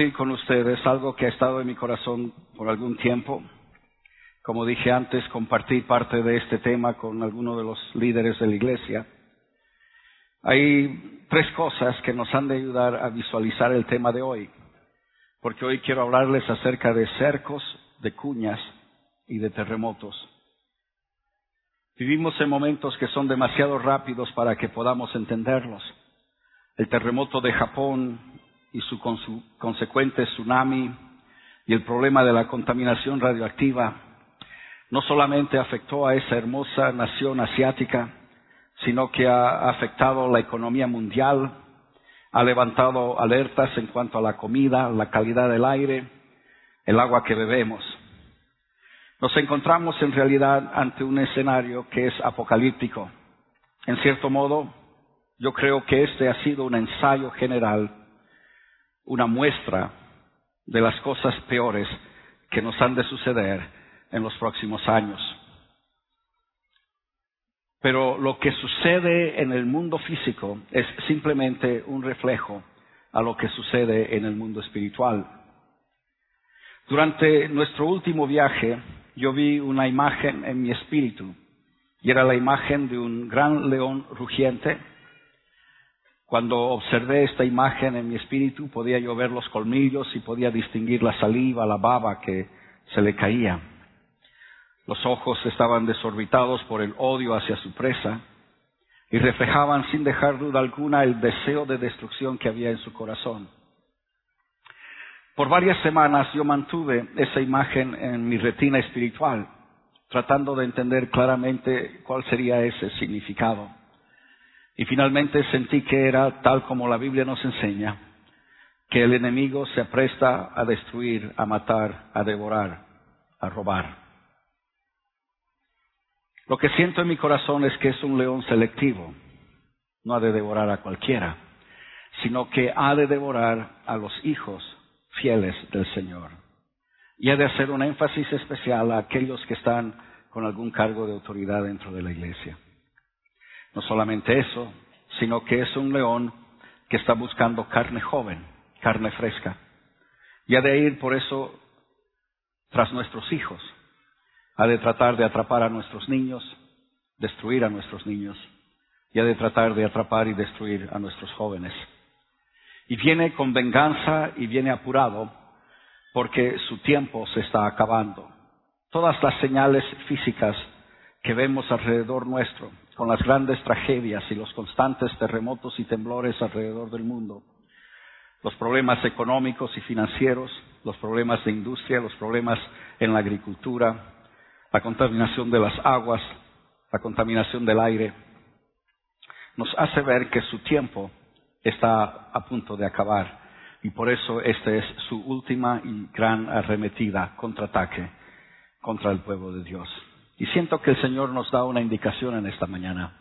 compartir con ustedes algo que ha estado en mi corazón por algún tiempo. Como dije antes, compartí parte de este tema con algunos de los líderes de la iglesia. Hay tres cosas que nos han de ayudar a visualizar el tema de hoy, porque hoy quiero hablarles acerca de cercos, de cuñas y de terremotos. Vivimos en momentos que son demasiado rápidos para que podamos entenderlos. El terremoto de Japón y su, consecuente tsunami y el problema de la contaminación radioactiva no solamente afectó a esa hermosa nación asiática, sino que ha afectado la economía mundial, ha levantado alertas en cuanto a la comida, la calidad del aire, el agua que bebemos. Nos encontramos en realidad ante un escenario que es apocalíptico. En cierto modo, yo creo que este ha sido un ensayo general, una muestra de las cosas peores que nos han de suceder en los próximos años. Pero lo que sucede en el mundo físico es simplemente un reflejo a lo que sucede en el mundo espiritual. Durante nuestro último viaje yo vi una imagen en mi espíritu y era la imagen de un gran león rugiente. Cuando observé esta imagen en mi espíritu podía yo ver los colmillos y podía distinguir la saliva, la baba que se le caía. Los ojos estaban desorbitados por el odio hacia su presa y reflejaban sin dejar duda alguna el deseo de destrucción que había en su corazón. Por varias semanas yo mantuve esa imagen en mi retina espiritual, tratando de entender claramente cuál sería ese significado. Y finalmente sentí que era tal como la Biblia nos enseña, que el enemigo se apresta a destruir, a matar, a devorar, a robar. Lo que siento en mi corazón es que es un león selectivo, no ha de devorar a cualquiera, sino que ha de devorar a los hijos fieles del Señor. Y ha de hacer un énfasis especial a aquellos que están con algún cargo de autoridad dentro de la iglesia. No solamente eso, sino que es un león que está buscando carne joven, carne fresca. Y ha de ir por eso tras nuestros hijos. Ha de tratar de atrapar a nuestros niños, destruir a nuestros niños. Y ha de tratar de atrapar y destruir a nuestros jóvenes. Y viene con venganza y viene apurado porque su tiempo se está acabando. Todas las señales físicas que vemos alrededor nuestro, con las grandes tragedias y los constantes terremotos y temblores alrededor del mundo, los problemas económicos y financieros, los problemas de industria, los problemas en la agricultura, la contaminación de las aguas, la contaminación del aire, nos hace ver que su tiempo está a punto de acabar. Y por eso esta es su última y gran arremetida, contraataque contra el pueblo de Dios. Y siento que el Señor nos da una indicación en esta mañana.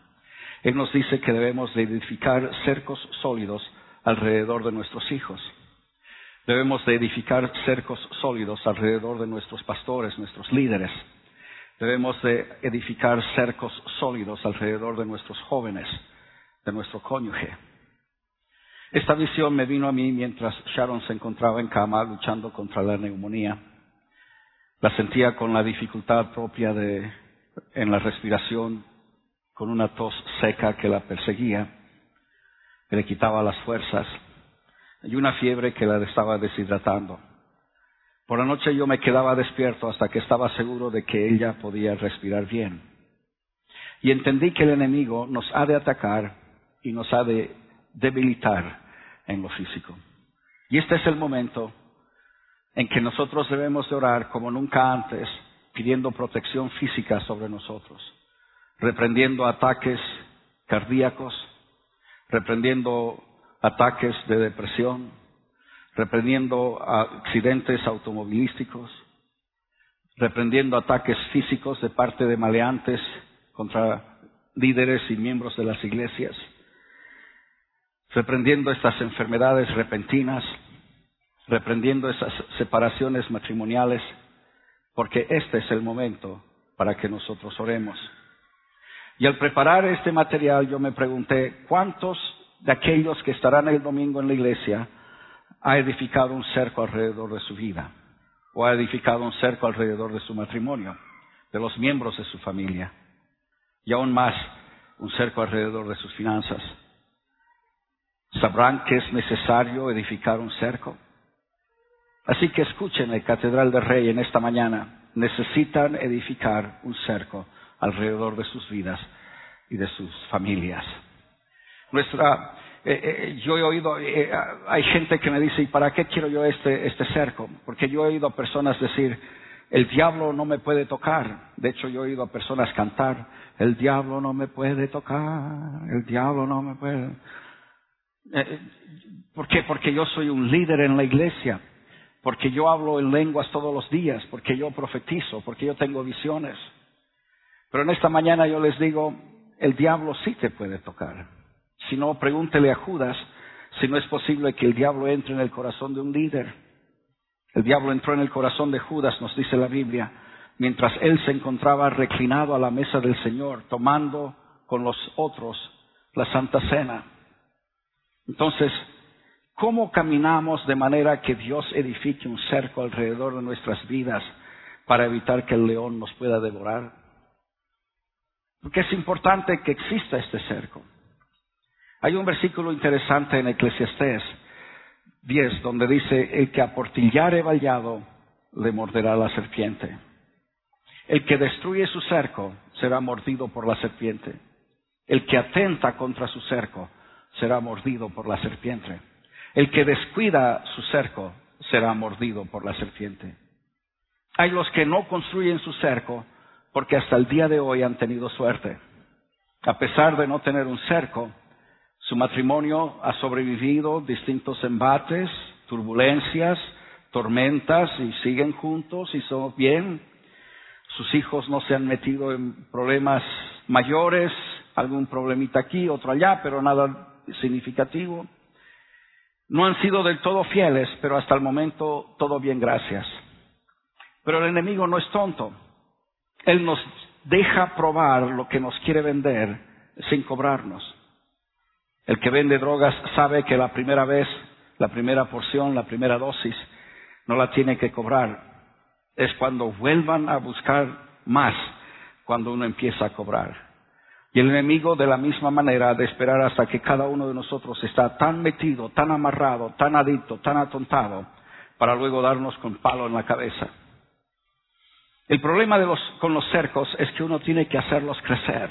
Él nos dice que debemos de edificar cercos sólidos alrededor de nuestros hijos. Debemos de edificar cercos sólidos alrededor de nuestros pastores, nuestros líderes. Debemos de edificar cercos sólidos alrededor de nuestros jóvenes, de nuestro cónyuge, esta visión me vino a mí mientras Sharon se encontraba en cama luchando contra la neumonía. La sentía con la dificultad propia de, en la respiración, con una tos seca que la perseguía, que le quitaba las fuerzas, y una fiebre que la estaba deshidratando. Por la noche yo me quedaba despierto hasta que estaba seguro de que ella podía respirar bien. Y entendí que el enemigo nos ha de atacar y nos ha de debilitar en lo físico. Y este es el momento en que nosotros debemos de orar como nunca antes, pidiendo protección física sobre nosotros, reprendiendo ataques cardíacos, reprendiendo ataques de depresión, reprendiendo accidentes automovilísticos, reprendiendo ataques físicos de parte de maleantes contra líderes y miembros de las iglesias, reprendiendo estas enfermedades repentinas, reprendiendo esas separaciones matrimoniales, porque este es el momento para que nosotros oremos. Y al preparar este material yo me pregunté, ¿cuántos de aquellos que estarán el domingo en la iglesia ha edificado un cerco alrededor de su vida? ¿O ha edificado un cerco alrededor de su matrimonio, de los miembros de su familia? Y aún más, un cerco alrededor de sus finanzas. ¿Sabrán que es necesario edificar un cerco? Así que escuchen el Catedral del Rey en esta mañana. Necesitan edificar un cerco alrededor de sus vidas y de sus familias. Nuestra, eh, eh, yo he oído, eh, hay gente que me dice, ¿y para qué quiero yo este, este cerco? Porque yo he oído a personas decir, el diablo no me puede tocar. De hecho, yo he oído a personas cantar, el diablo no me puede tocar, el diablo no me puede. ¿Por qué? Porque yo soy un líder en la iglesia, porque yo hablo en lenguas todos los días, porque yo profetizo, porque yo tengo visiones. Pero en esta mañana yo les digo, el diablo sí te puede tocar. Si no, pregúntele a Judas si no es posible que el diablo entre en el corazón de un líder. El diablo entró en el corazón de Judas, nos dice la Biblia, mientras él se encontraba reclinado a la mesa del Señor, tomando con los otros la Santa Cena. Entonces, ¿cómo caminamos de manera que Dios edifique un cerco alrededor de nuestras vidas para evitar que el león nos pueda devorar? Porque es importante que exista este cerco. Hay un versículo interesante en Eclesiastés 10 donde dice, el que aportillare vallado le morderá la serpiente. El que destruye su cerco será mordido por la serpiente. El que atenta contra su cerco será mordido por la serpiente. El que descuida su cerco será mordido por la serpiente. Hay los que no construyen su cerco porque hasta el día de hoy han tenido suerte. A pesar de no tener un cerco, su matrimonio ha sobrevivido distintos embates, turbulencias, tormentas y siguen juntos y son bien. Sus hijos no se han metido en problemas mayores, algún problemita aquí, otro allá, pero nada significativo. No han sido del todo fieles, pero hasta el momento todo bien, gracias. Pero el enemigo no es tonto. Él nos deja probar lo que nos quiere vender sin cobrarnos. El que vende drogas sabe que la primera vez, la primera porción, la primera dosis, no la tiene que cobrar. Es cuando vuelvan a buscar más, cuando uno empieza a cobrar. Y el enemigo de la misma manera de esperar hasta que cada uno de nosotros está tan metido, tan amarrado, tan adicto, tan atontado, para luego darnos con palo en la cabeza. El problema con los cercos es que uno tiene que hacerlos crecer.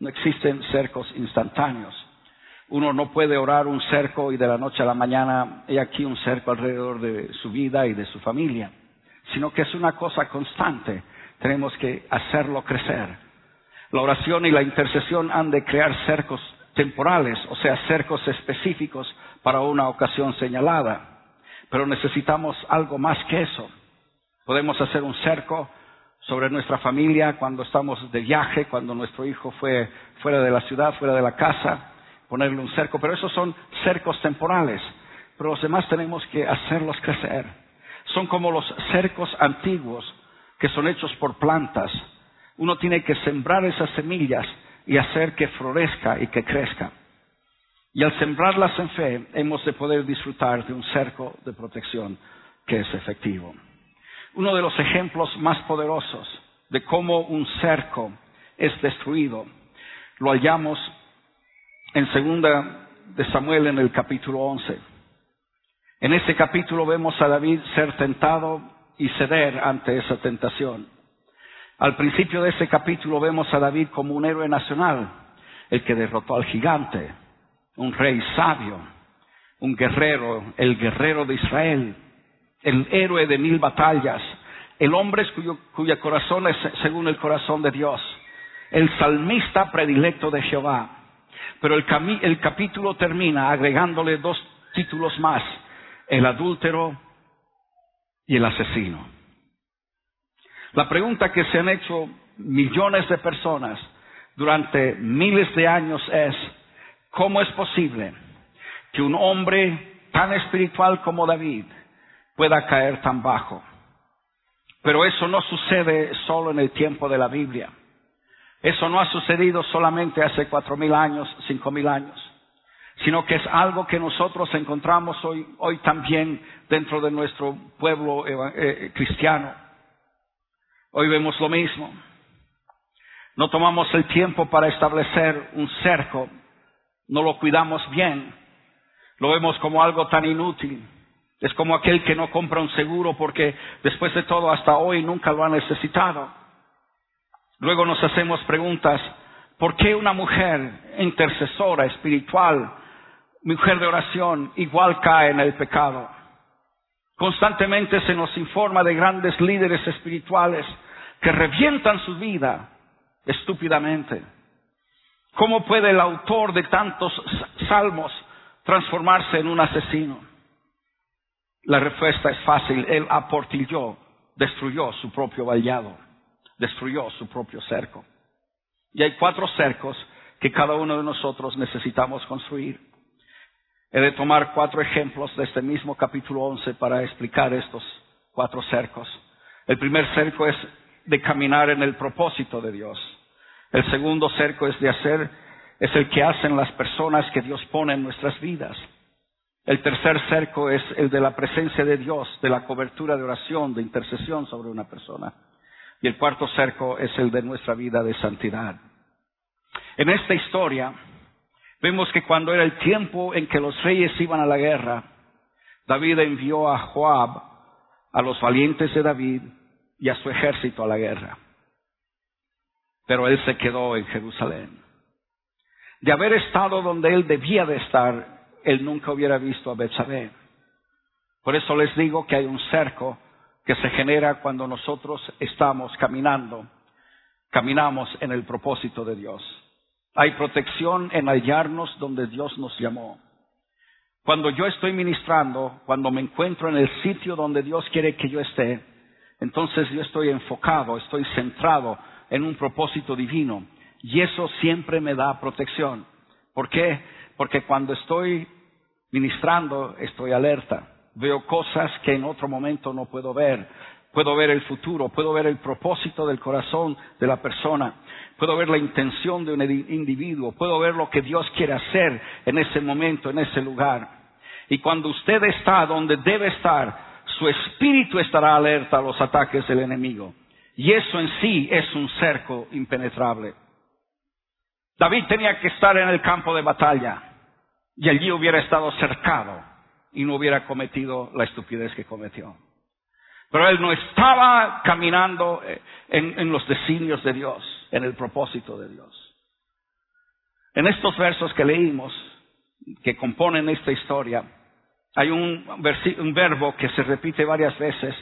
No existen cercos instantáneos. Uno no puede orar un cerco y de la noche a la mañana hay aquí un cerco alrededor de su vida y de su familia, sino que es una cosa constante. Tenemos que hacerlo crecer. La oración y la intercesión han de crear cercos temporales, o sea, cercos específicos para una ocasión señalada. Pero necesitamos algo más que eso. Podemos hacer un cerco sobre nuestra familia cuando estamos de viaje, cuando nuestro hijo fue fuera de la ciudad, fuera de la casa, ponerle un cerco, pero esos son cercos temporales, pero los demás tenemos que hacerlos crecer. Son como los cercos antiguos que son hechos por plantas. Uno tiene que sembrar esas semillas y hacer que florezca y que crezca. Y al sembrarlas en fe, hemos de poder disfrutar de un cerco de protección que es efectivo. Uno de los ejemplos más poderosos de cómo un cerco es destruido lo hallamos en segunda de Samuel en el capítulo 11. En ese capítulo vemos a David ser tentado y ceder ante esa tentación. Al principio de ese capítulo vemos a David como un héroe nacional, el que derrotó al gigante, un rey sabio, un guerrero, el guerrero de Israel, el héroe de mil batallas, el hombre cuyo, corazón es según el corazón de Dios, el salmista predilecto de Jehová. Pero el, el capítulo termina agregándole dos títulos más, el adúltero y el asesino. La pregunta que se han hecho millones de personas durante miles de años es, ¿cómo es posible que un hombre tan espiritual como David pueda caer tan bajo. Pero eso no sucede solo en el tiempo de la Biblia. Eso no ha sucedido solamente hace cuatro mil años, cinco mil años, sino que es algo que nosotros encontramos hoy, hoy también dentro de nuestro pueblo eh, cristiano. Hoy vemos lo mismo. No tomamos el tiempo para establecer un cerco, no lo cuidamos bien, lo vemos como algo tan inútil. Es como aquel que no compra un seguro porque después de todo hasta hoy nunca lo ha necesitado. Luego nos hacemos preguntas, ¿por qué una mujer intercesora, espiritual, mujer de oración, igual cae en el pecado? Constantemente se nos informa de grandes líderes espirituales que revientan su vida estúpidamente. ¿Cómo puede el autor de tantos salmos transformarse en un asesino? La respuesta es fácil. Él aportilló, destruyó su propio vallado, destruyó su propio cerco. Y hay cuatro cercos que cada uno de nosotros necesitamos construir. He de tomar cuatro ejemplos de este mismo capítulo 11 para explicar estos cuatro cercos. El primer cerco es de caminar en el propósito de Dios. El segundo cerco es de hacer, es el que hacen las personas que Dios pone en nuestras vidas. El tercer cerco es el de la presencia de Dios, de la cobertura de oración, de intercesión sobre una persona. Y el cuarto cerco es el de nuestra vida de santidad. En esta historia vemos que cuando era el tiempo en que los reyes iban a la guerra, David envió a Joab, a los valientes de David y a su ejército a la guerra pero él se quedó en Jerusalén. De haber estado donde él debía de estar, él nunca hubiera visto a Betsabé. Por eso les digo que hay un cerco que se genera cuando nosotros estamos caminando, caminamos en el propósito de Dios. Hay protección en hallarnos donde Dios nos llamó. Cuando yo estoy ministrando, cuando me encuentro en el sitio donde Dios quiere que yo esté, entonces yo estoy enfocado, estoy centrado, en un propósito divino. Y eso siempre me da protección. ¿Por qué? Porque cuando estoy ministrando, estoy alerta. Veo cosas que en otro momento no puedo ver. Puedo ver el futuro, puedo ver el propósito del corazón de la persona, puedo ver la intención de un individuo, puedo ver lo que Dios quiere hacer en ese momento, en ese lugar. Y cuando usted está donde debe estar, su espíritu estará alerta a los ataques del enemigo. Y eso en sí es un cerco impenetrable. David tenía que estar en el campo de batalla y allí hubiera estado cercado y no hubiera cometido la estupidez que cometió. Pero él no estaba caminando eh, en, en los designios de Dios, en el propósito de Dios. En estos versos que leímos, que componen esta historia, hay un, un verbo que se repite varias veces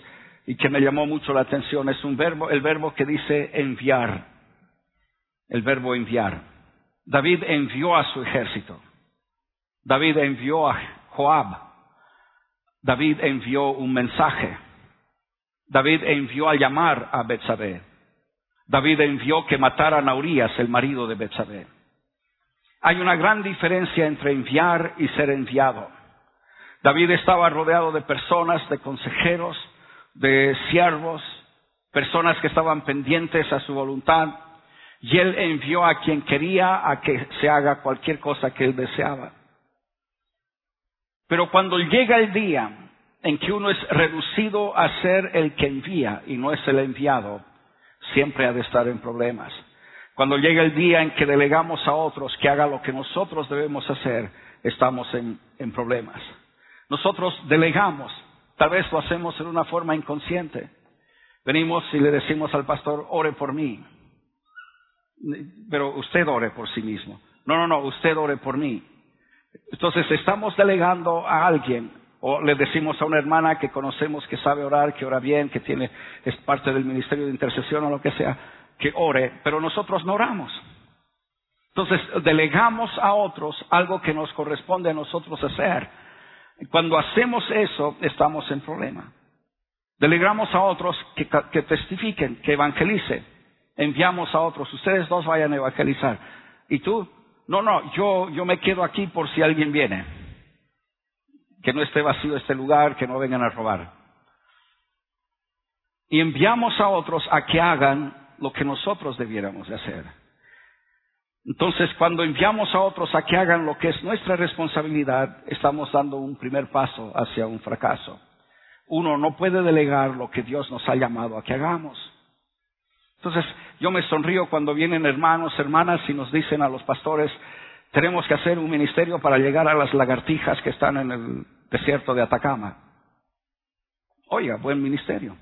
y que me llamó mucho la atención. Es un verbo, el verbo que dice enviar. El verbo enviar. David envió a su ejército. David envió a Joab. David envió un mensaje. David envió a llamar a Betsabé. David envió que mataran a Urias, el marido de Betsabé. Hay una gran diferencia entre enviar y ser enviado. David estaba rodeado de personas, de consejeros, de siervos, personas que estaban pendientes a su voluntad, y él envió a quien quería a que se haga cualquier cosa que él deseaba. Pero cuando llega el día en que uno es reducido a ser el que envía y no es el enviado, siempre ha de estar en problemas. Cuando llega el día en que delegamos a otros que haga lo que nosotros debemos hacer, estamos en, en problemas. Nosotros delegamos, Tal vez lo hacemos en una forma inconsciente. Venimos y le decimos al pastor, ore por mí. Pero usted ore por sí mismo. No, no, no, usted ore por mí. Entonces estamos delegando a alguien o le decimos a una hermana que conocemos que sabe orar, que ora bien, que tiene, es parte del ministerio de intercesión o lo que sea, que ore, pero nosotros no oramos. Entonces delegamos a otros algo que nos corresponde a nosotros hacer. Cuando hacemos eso, estamos en problema. Delegamos a otros que, que testifiquen, que evangelicen. Enviamos a otros, ustedes dos vayan a evangelizar. ¿Y tú? No, no, yo, yo me quedo aquí por si alguien viene. Que no esté vacío este lugar, que no vengan a robar. Y enviamos a otros a que hagan lo que nosotros debiéramos de hacer. Entonces, cuando enviamos a otros a que hagan lo que es nuestra responsabilidad, estamos dando un primer paso hacia un fracaso. Uno no puede delegar lo que Dios nos ha llamado a que hagamos. Entonces, yo me sonrío cuando vienen hermanos, hermanas y nos dicen a los pastores, tenemos que hacer un ministerio para llegar a las lagartijas que están en el desierto de Atacama. Oiga, buen ministerio.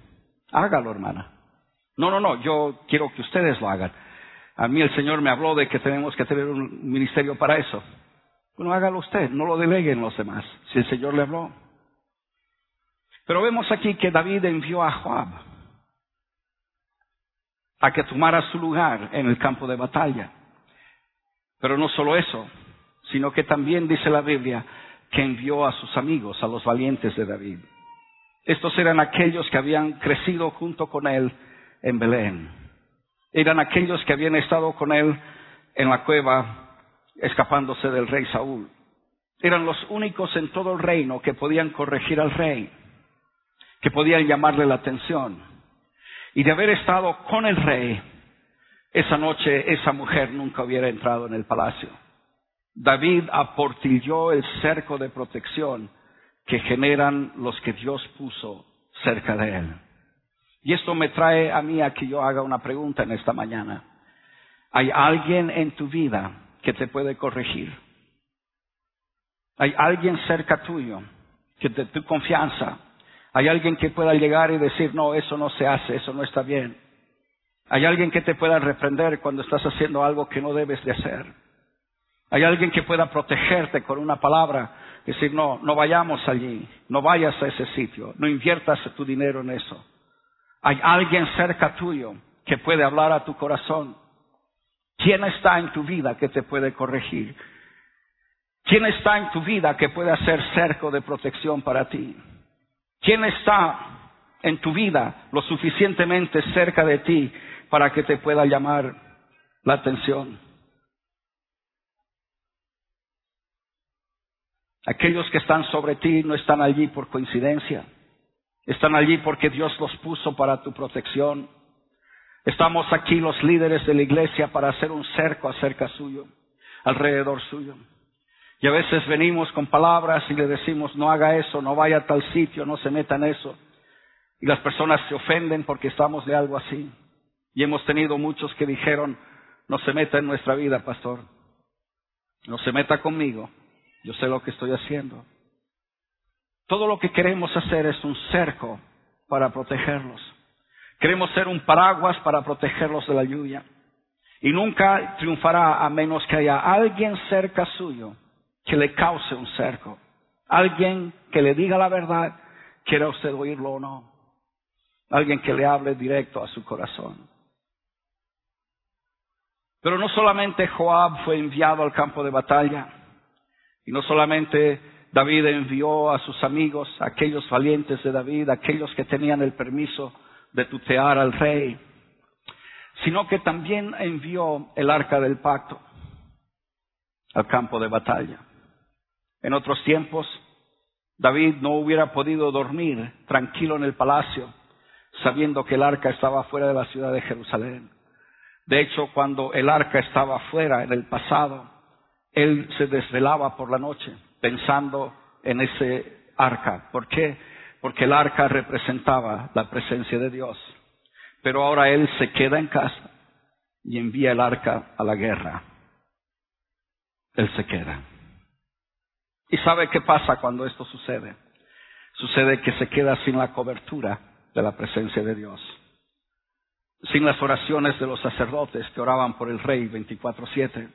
Hágalo, hermana. No, no, no, yo quiero que ustedes lo hagan. A mí el Señor me habló de que tenemos que tener un ministerio para eso. Bueno, hágalo usted, no lo deleguen los demás, si el Señor le habló. Pero vemos aquí que David envió a Joab a que tomara su lugar en el campo de batalla. Pero no solo eso, sino que también dice la Biblia que envió a sus amigos, a los valientes de David. Estos eran aquellos que habían crecido junto con él en Belén. Eran aquellos que habían estado con él en la cueva escapándose del rey Saúl. Eran los únicos en todo el reino que podían corregir al rey, que podían llamarle la atención. Y de haber estado con el rey, esa noche esa mujer nunca hubiera entrado en el palacio. David aportilló el cerco de protección que generan los que Dios puso cerca de él. Y esto me trae a mí a que yo haga una pregunta en esta mañana. ¿Hay alguien en tu vida que te puede corregir? ¿Hay alguien cerca tuyo que de tu confianza? ¿Hay alguien que pueda llegar y decir, no, eso no se hace, eso no está bien? ¿Hay alguien que te pueda reprender cuando estás haciendo algo que no debes de hacer? ¿Hay alguien que pueda protegerte con una palabra? Decir, no, no vayamos allí, no vayas a ese sitio, no inviertas tu dinero en eso. Hay alguien cerca tuyo que puede hablar a tu corazón. ¿Quién está en tu vida que te puede corregir? ¿Quién está en tu vida que puede hacer cerco de protección para ti? ¿Quién está en tu vida lo suficientemente cerca de ti para que te pueda llamar la atención? Aquellos que están sobre ti no están allí por coincidencia. Están allí porque Dios los puso para tu protección. Estamos aquí los líderes de la iglesia para hacer un cerco acerca suyo, alrededor suyo. Y a veces venimos con palabras y le decimos, no haga eso, no vaya a tal sitio, no se meta en eso. Y las personas se ofenden porque estamos de algo así. Y hemos tenido muchos que dijeron, no se meta en nuestra vida, pastor. No se meta conmigo. Yo sé lo que estoy haciendo. Todo lo que queremos hacer es un cerco para protegerlos. Queremos ser un paraguas para protegerlos de la lluvia. Y nunca triunfará a menos que haya alguien cerca suyo que le cause un cerco. Alguien que le diga la verdad, quiera usted oírlo o no. Alguien que le hable directo a su corazón. Pero no solamente Joab fue enviado al campo de batalla, y no solamente David envió a sus amigos, aquellos valientes de David, aquellos que tenían el permiso de tutear al rey, sino que también envió el arca del pacto al campo de batalla. En otros tiempos, David no hubiera podido dormir tranquilo en el palacio, sabiendo que el arca estaba fuera de la ciudad de Jerusalén. De hecho, cuando el arca estaba fuera en el pasado, él se desvelaba por la noche pensando en ese arca. ¿Por qué? Porque el arca representaba la presencia de Dios. Pero ahora él se queda en casa y envía el arca a la guerra. Él se queda. ¿Y sabe qué pasa cuando esto sucede? Sucede que se queda sin la cobertura de la presencia de Dios. Sin las oraciones de los sacerdotes que oraban por el rey 24/7.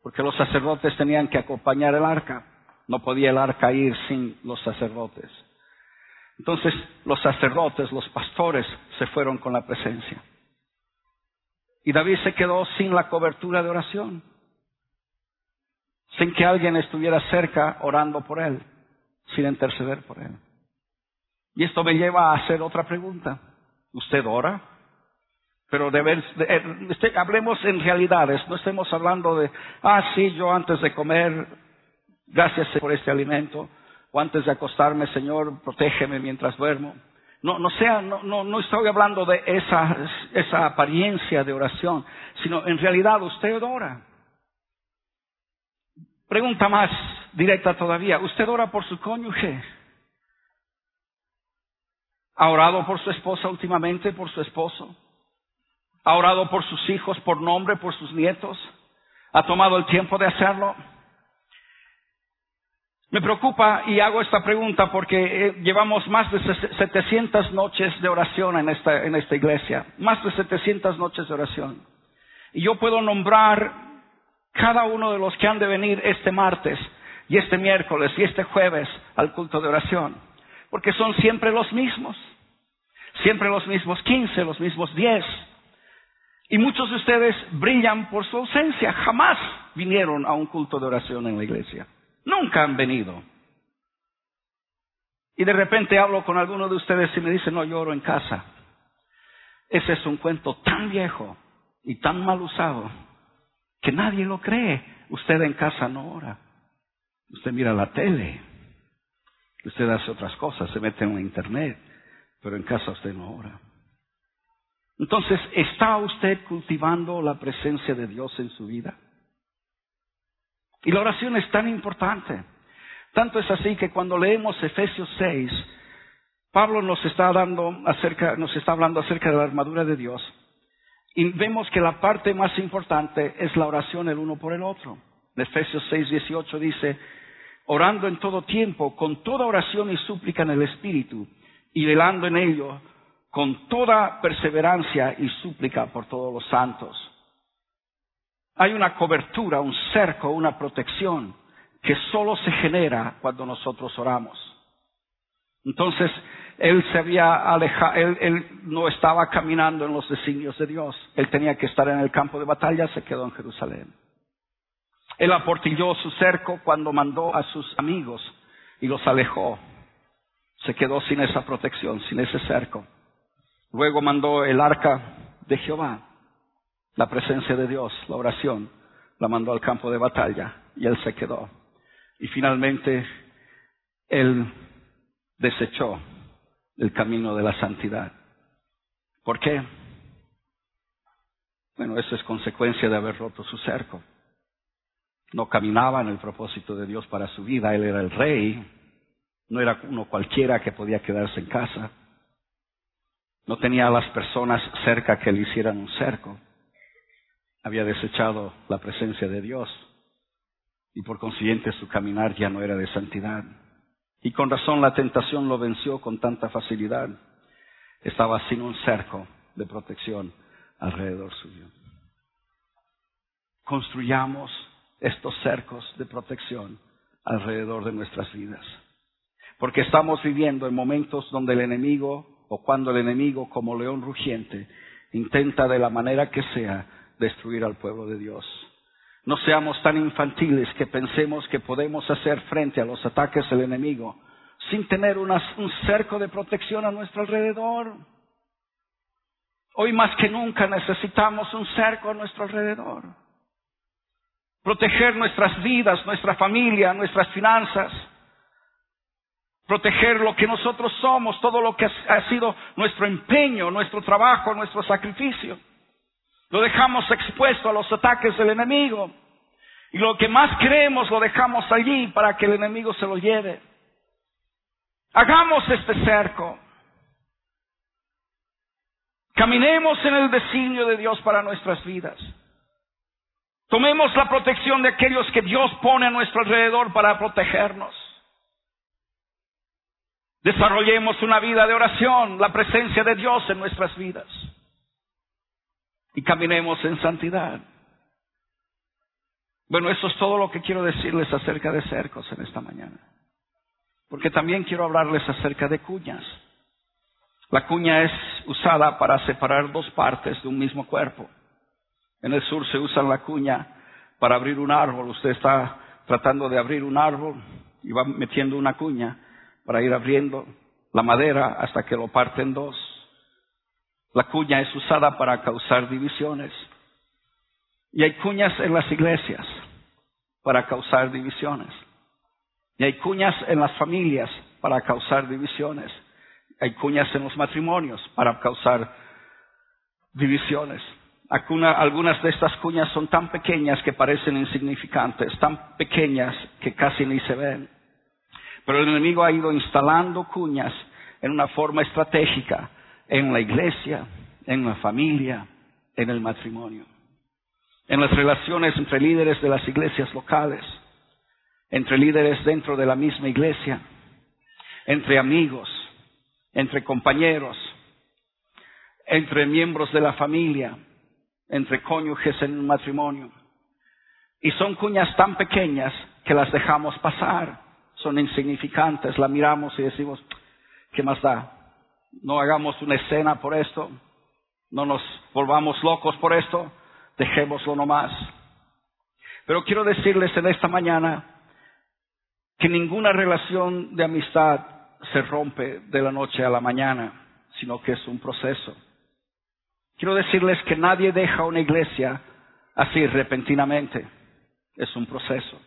Porque los sacerdotes tenían que acompañar el arca. No podía el arca ir sin los sacerdotes. Entonces los sacerdotes, los pastores, se fueron con la presencia. Y David se quedó sin la cobertura de oración, sin que alguien estuviera cerca orando por él, sin interceder por él. Y esto me lleva a hacer otra pregunta. ¿Usted ora? Pero de ver, eh, este, hablemos en realidades, no estemos hablando de, ah, sí, yo antes de comer Gracias por este alimento. O antes de acostarme, Señor, protégeme mientras duermo. No, no sea, no, no, no estoy hablando de esa, esa apariencia de oración, sino en realidad usted ora. Pregunta más directa todavía. ¿Usted ora por su cónyuge? ¿Ha orado por su esposa últimamente, por su esposo? ¿Ha orado por sus hijos, por nombre, por sus nietos? ¿Ha tomado el tiempo de hacerlo? Me preocupa y hago esta pregunta porque eh, llevamos más de 700 noches de oración en esta, en esta iglesia, más de 700 noches de oración. Y yo puedo nombrar cada uno de los que han de venir este martes y este miércoles y este jueves al culto de oración, porque son siempre los mismos, siempre los mismos 15, los mismos 10. Y muchos de ustedes brillan por su ausencia, jamás vinieron a un culto de oración en la iglesia. Nunca han venido. Y de repente hablo con alguno de ustedes y me dicen, no, lloro en casa. Ese es un cuento tan viejo y tan mal usado que nadie lo cree. Usted en casa no ora. Usted mira la tele. Usted hace otras cosas, se mete en internet, pero en casa usted no ora. Entonces, ¿está usted cultivando la presencia de Dios en su vida? Y la oración es tan importante. Tanto es así que cuando leemos Efesios 6, Pablo nos está dando acerca, nos está hablando acerca de la armadura de Dios. Y vemos que la parte más importante es la oración el uno por el otro. En Efesios 6, 18 dice, orando en todo tiempo, con toda oración y súplica en el Espíritu, y velando en ello, con toda perseverancia y súplica por todos los santos. Hay una cobertura, un cerco, una protección que solo se genera cuando nosotros oramos. Entonces, él se había alejado, él, no estaba caminando en los designios de Dios. Él tenía que estar en el campo de batalla, se quedó en Jerusalén. Él aportilló su cerco cuando mandó a sus amigos y los alejó. Se quedó sin esa protección, sin ese cerco. Luego mandó el arca de Jehová la presencia de Dios, la oración, la mandó al campo de batalla y él se quedó. Y finalmente él desechó el camino de la santidad. ¿Por qué? Bueno, eso es consecuencia de haber roto su cerco. No caminaba en el propósito de Dios para su vida, él era el rey, no era uno cualquiera que podía quedarse en casa. No tenía a las personas cerca que le hicieran un cerco había desechado la presencia de Dios y por consiguiente su caminar ya no era de santidad. Y con razón la tentación lo venció con tanta facilidad. Estaba sin un cerco de protección alrededor suyo. Construyamos estos cercos de protección alrededor de nuestras vidas. Porque estamos viviendo en momentos donde el enemigo, o cuando el enemigo, como león rugiente, intenta de la manera que sea destruir al pueblo de Dios. No seamos tan infantiles que pensemos que podemos hacer frente a los ataques del enemigo sin tener un cerco de protección a nuestro alrededor. Hoy más que nunca necesitamos un cerco a nuestro alrededor. Proteger nuestras vidas, nuestra familia, nuestras finanzas. Proteger lo que nosotros somos, todo lo que ha sido nuestro empeño, nuestro trabajo, nuestro sacrificio. Lo dejamos expuesto a los ataques del enemigo. Y lo que más creemos lo dejamos allí para que el enemigo se lo lleve. Hagamos este cerco. Caminemos en el designio de Dios para nuestras vidas. Tomemos la protección de aquellos que Dios pone a nuestro alrededor para protegernos. Desarrollemos una vida de oración, la presencia de Dios en nuestras vidas y caminemos en santidad. Bueno, eso es todo lo que quiero decirles acerca de cercos en esta mañana. Porque también quiero hablarles acerca de cuñas. La cuña es usada para separar dos partes de un mismo cuerpo. En el sur se usa la cuña para abrir un árbol. Usted está tratando de abrir un árbol y va metiendo una cuña para ir abriendo la madera hasta que lo parte en dos. La cuña es usada para causar divisiones. Y hay cuñas en las iglesias para causar divisiones. Y hay cuñas en las familias para causar divisiones. Hay cuñas en los matrimonios para causar divisiones. Algunas de estas cuñas son tan pequeñas que parecen insignificantes, tan pequeñas que casi ni se ven. Pero el enemigo ha ido instalando cuñas en una forma estratégica en la iglesia, en la familia, en el matrimonio, en las relaciones entre líderes de las iglesias locales, entre líderes dentro de la misma iglesia, entre amigos, entre compañeros, entre miembros de la familia, entre cónyuges en un matrimonio. Y son cuñas tan pequeñas que las dejamos pasar, son insignificantes, la miramos y decimos, ¿qué más da? No hagamos una escena por esto, no nos volvamos locos por esto, dejémoslo nomás. Pero quiero decirles en esta mañana que ninguna relación de amistad se rompe de la noche a la mañana, sino que es un proceso. Quiero decirles que nadie deja una iglesia así repentinamente. Es un proceso.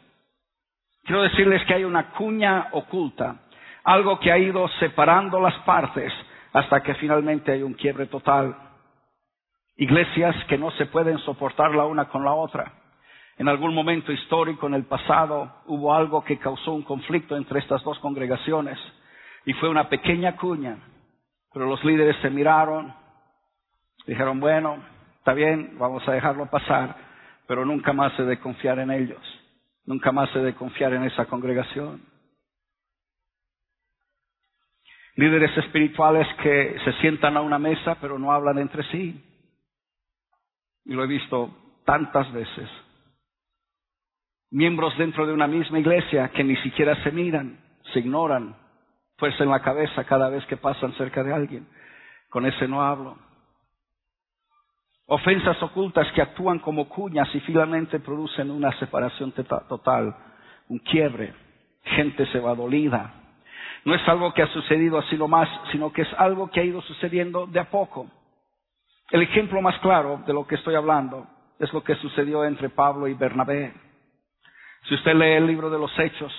Quiero decirles que hay una cuña oculta, algo que ha ido separando las partes hasta que finalmente hay un quiebre total. Iglesias que no se pueden soportar la una con la otra. En algún momento histórico en el pasado hubo algo que causó un conflicto entre estas dos congregaciones y fue una pequeña cuña, pero los líderes se miraron, Dijeron, bueno, está bien, vamos a dejarlo pasar, pero nunca más he de confiar en ellos, nunca más he de confiar en esa congregación. Líderes espirituales que se sientan a una mesa pero no hablan entre sí. Y lo he visto tantas veces. Miembros dentro de una misma iglesia que ni siquiera se miran, se ignoran, fuerza en la cabeza cada vez que pasan cerca de alguien. Con ese no hablo. Ofensas ocultas que actúan como cuñas y finalmente producen una separación total, un quiebre. Gente se va dolida. No es algo que ha sucedido así nomás, sino que es algo que ha ido sucediendo de a poco. El ejemplo más claro de lo que estoy hablando es lo que sucedió entre Pablo y Bernabé. Si usted lee el libro de los Hechos,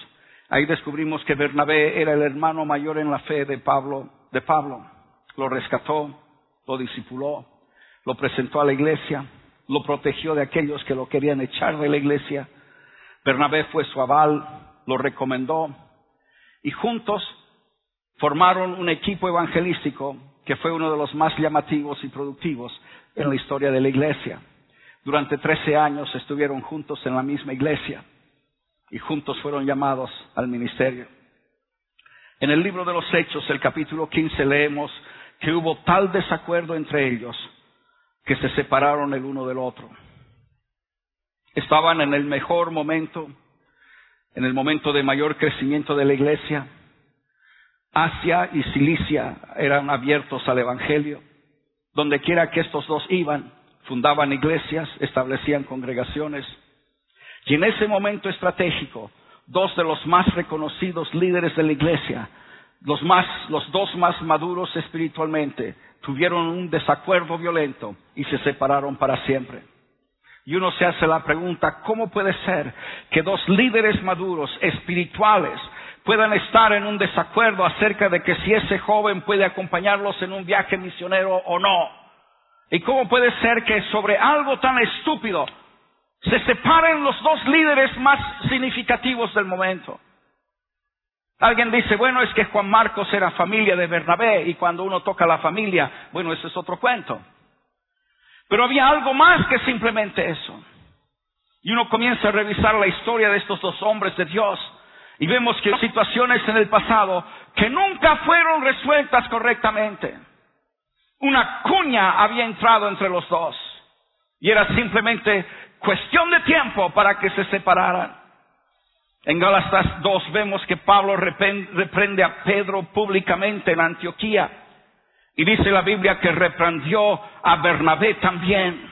ahí descubrimos que Bernabé era el hermano mayor en la fe de Pablo, de Pablo. Lo rescató, lo discipuló, lo presentó a la iglesia, lo protegió de aquellos que lo querían echar de la iglesia. Bernabé fue su aval, lo recomendó y juntos formaron un equipo evangelístico que fue uno de los más llamativos y productivos en la historia de la iglesia. Durante trece años estuvieron juntos en la misma iglesia y juntos fueron llamados al ministerio. En el libro de los Hechos, el capítulo 15, leemos que hubo tal desacuerdo entre ellos que se separaron el uno del otro. Estaban en el mejor momento, en el momento de mayor crecimiento de la iglesia. Asia y Cilicia eran abiertos al Evangelio. Donde quiera que estos dos iban, fundaban iglesias, establecían congregaciones. Y en ese momento estratégico, dos de los más reconocidos líderes de la iglesia, los más, los dos más maduros espiritualmente, tuvieron un desacuerdo violento y se separaron para siempre. Y uno se hace la pregunta, ¿cómo puede ser que dos líderes maduros espirituales puedan estar en un desacuerdo acerca de que si ese joven puede acompañarlos en un viaje misionero o no? ¿Y cómo puede ser que sobre algo tan estúpido se separen los dos líderes más significativos del momento? Alguien dice, bueno, es que Juan Marcos era familia de Bernabé y cuando uno toca la familia, bueno, ese es otro cuento. Pero había algo más que simplemente eso. Y uno comienza a revisar la historia de estos dos hombres de Dios y vemos que situaciones en el pasado que nunca fueron resueltas correctamente. Una cuña había entrado entre los dos y era simplemente cuestión de tiempo para que se separaran. En Gálatas 2 vemos que Pablo reprende a Pedro públicamente en Antioquía. Y dice la Biblia que reprendió a Bernabé también.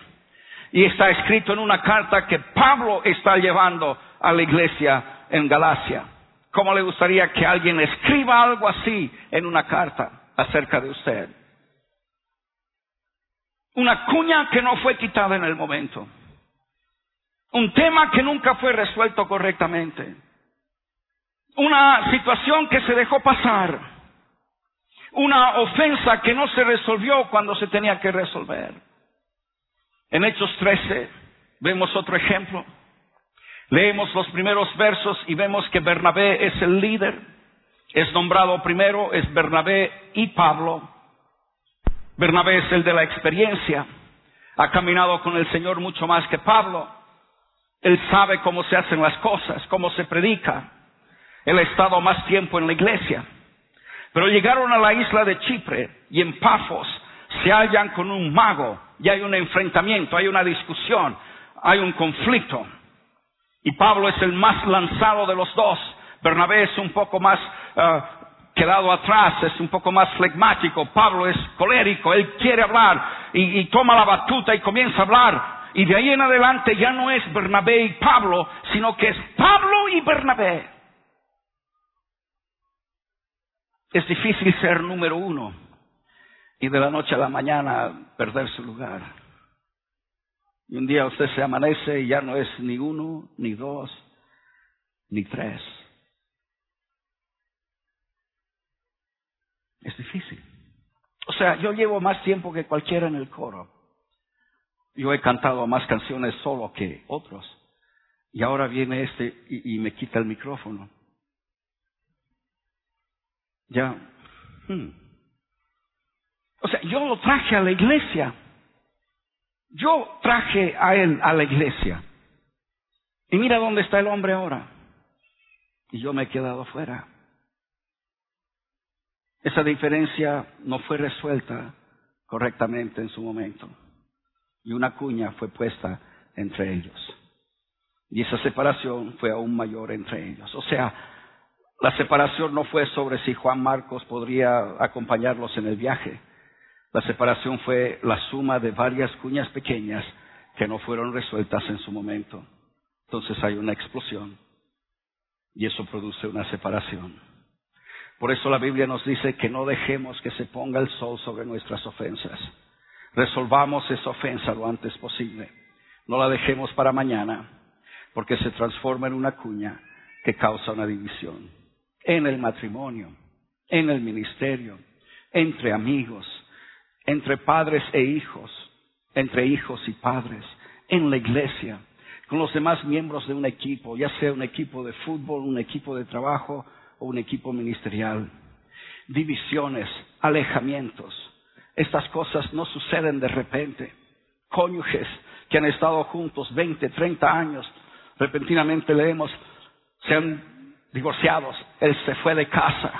Y está escrito en una carta que Pablo está llevando a la iglesia en Galacia. ¿Cómo le gustaría que alguien escriba algo así en una carta acerca de usted? Una cuña que no fue quitada en el momento. Un tema que nunca fue resuelto correctamente una situación que se dejó pasar, una ofensa que no se resolvió cuando se tenía que resolver. En Hechos 13 vemos otro ejemplo. Leemos los primeros versos y vemos que Bernabé es el líder. Es nombrado primero, es Bernabé y Pablo. Bernabé es el de la experiencia. Ha caminado con el Señor mucho más que Pablo. Él sabe cómo se hacen las cosas, cómo se predica. Él ha estado más tiempo en la iglesia. Pero llegaron a la isla de Chipre y en Pafos se hallan con un mago y hay un enfrentamiento, hay una discusión, hay un conflicto. Y Pablo es el más lanzado de los dos. Bernabé es un poco más uh, quedado atrás, es un poco más flegmático. Pablo es colérico, él quiere hablar y toma la batuta y comienza a hablar. Y de ahí en adelante ya no es Bernabé y Pablo, sino que es Pablo y Bernabé. Es difícil ser número uno y de la noche a la mañana perder su lugar. Y un día usted se amanece y ya no es ni uno, ni dos, ni tres. Es difícil. O sea, yo llevo más tiempo que cualquiera en el coro. Yo he cantado más canciones solo que otros. Y ahora viene este y, me quita el micrófono. Ya. Hmm. O sea, yo lo traje a la iglesia. Yo traje a él a la iglesia. Y mira dónde está el hombre ahora. Y yo me he quedado fuera. Esa diferencia no fue resuelta correctamente en su momento. Y una cuña fue puesta entre ellos. Y esa separación fue aún mayor entre ellos. O sea, la separación no fue sobre si Juan Marcos podría acompañarlos en el viaje. La separación fue la suma de varias cuñas pequeñas que no fueron resueltas en su momento. Entonces hay una explosión y eso produce una separación. Por eso la Biblia nos dice que no dejemos que se ponga el sol sobre nuestras ofensas. Resolvamos esa ofensa lo antes posible. No la dejemos para mañana, porque se transforma en una cuña que causa una división. En el matrimonio, en el ministerio, entre amigos, entre padres e hijos, entre hijos y padres, en la iglesia, con los demás miembros de un equipo, ya sea un equipo de fútbol, un equipo de trabajo, o un equipo ministerial. Divisiones, alejamientos. Estas cosas no suceden de repente. Cónyuges que han estado juntos 20, 30 años, repentinamente leemos, se han divorciado, él se fue de casa,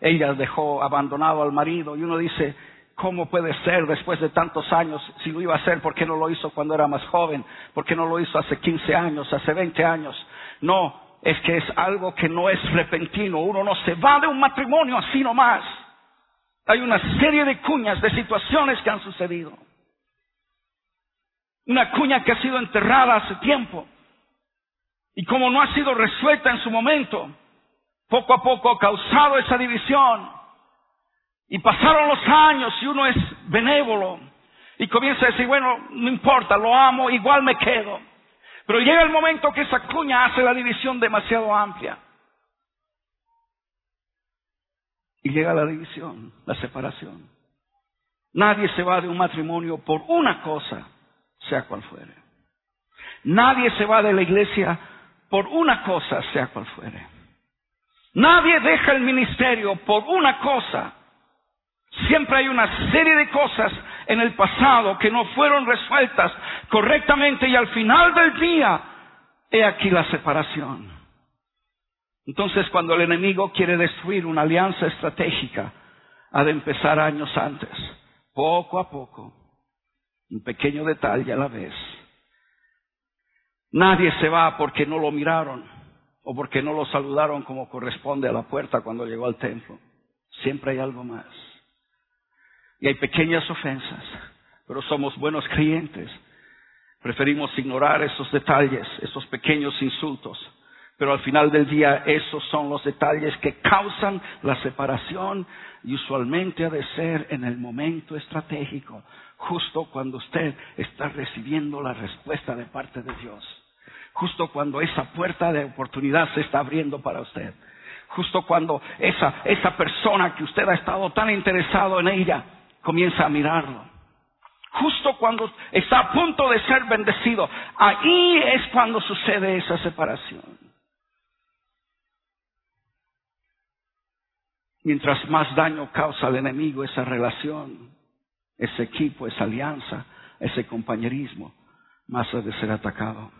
ella dejó abandonado al marido y uno dice, ¿cómo puede ser después de tantos años? Si lo iba a hacer, ¿por qué no lo hizo cuando era más joven? ¿Por qué no lo hizo hace 15 años, hace 20 años? No, es que es algo que no es repentino. Uno no se va de un matrimonio así nomás. Hay una serie de cuñas, de situaciones que han sucedido. Una cuña que ha sido enterrada hace tiempo. Y como no ha sido resuelta en su momento, poco a poco ha causado esa división. Y pasaron los años y uno es benévolo. Y comienza a decir, bueno, no importa, lo amo, igual me quedo. Pero llega el momento que esa cuña hace la división demasiado amplia. Y llega la división, la separación. Nadie se va de un matrimonio por una cosa, sea cual fuere. Nadie se va de la iglesia por una cosa, sea cual fuere. Nadie deja el ministerio por una cosa. Siempre hay una serie de cosas en el pasado que no fueron resueltas correctamente y al final del día, he aquí la separación. Entonces cuando el enemigo quiere destruir una alianza estratégica, ha de empezar años antes, poco a poco, un pequeño detalle a la vez. Nadie se va porque no lo miraron o porque no lo saludaron como corresponde a la puerta cuando llegó al templo. Siempre hay algo más. Y hay pequeñas ofensas, pero somos buenos creyentes. Preferimos ignorar esos detalles, esos pequeños insultos. Pero al final del día esos son los detalles que causan la separación y usualmente ha de ser en el momento estratégico, justo cuando usted está recibiendo la respuesta de parte de Dios, justo cuando esa puerta de oportunidad se está abriendo para usted, justo cuando esa, esa persona que usted ha estado tan interesado en ella comienza a mirarlo. Justo cuando está a punto de ser bendecido. Ahí es cuando sucede esa separación. Mientras más daño causa el enemigo esa relación, ese equipo, esa alianza, ese compañerismo, más ha de ser atacado.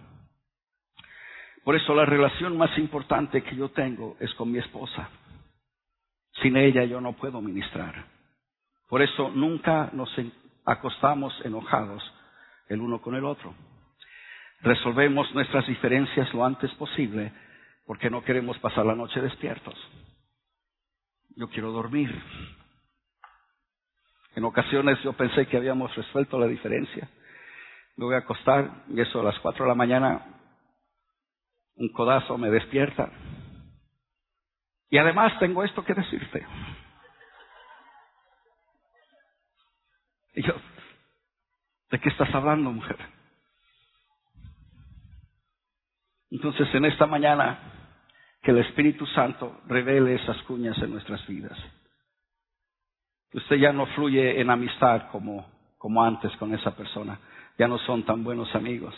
Por eso la relación más importante que yo tengo es con mi esposa. Sin ella yo no puedo ministrar. Por eso nunca nos acostamos enojados el uno con el otro. Resolvemos nuestras diferencias lo antes posible porque no queremos pasar la noche despiertos. Yo quiero dormir. En ocasiones yo pensé que habíamos resuelto la diferencia. Me voy a acostar y eso a las cuatro de la mañana un codazo me despierta. Y además tengo esto que decirte. Y yo, ¿de qué estás hablando, mujer? Entonces, en esta mañana, que el Espíritu Santo revele esas cuñas en nuestras vidas. Usted ya no fluye en amistad como, como antes con esa persona. Ya no son tan buenos amigos.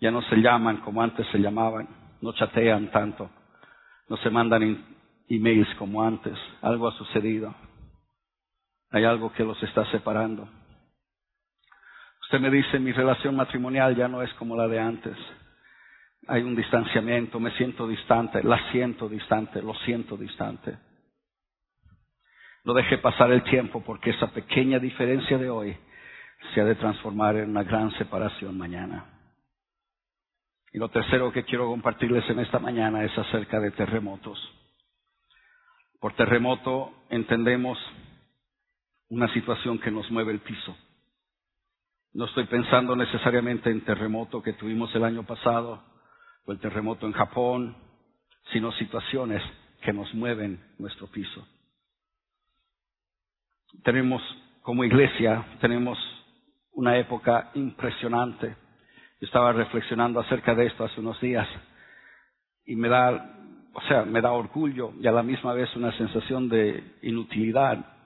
Ya no se llaman como antes se llamaban. No chatean tanto. No se mandan emails como antes. Algo ha sucedido. Hay algo que los está separando. Usted me dice, mi relación matrimonial ya no es como la de antes. Hay un distanciamiento, me siento distante, la siento distante, lo siento distante. No deje pasar el tiempo porque esa pequeña diferencia de hoy se ha de transformar en una gran separación mañana. Y lo tercero que quiero compartirles en esta mañana es acerca de terremotos. Por terremoto entendemos una situación que nos mueve el piso. No estoy pensando necesariamente en terremoto que tuvimos el año pasado o el terremoto en Japón, sino situaciones que nos mueven nuestro piso. Tenemos como iglesia, tenemos una época impresionante. Yo estaba reflexionando acerca de esto hace unos días y me da, o sea, me da orgullo y a la misma vez una sensación de inutilidad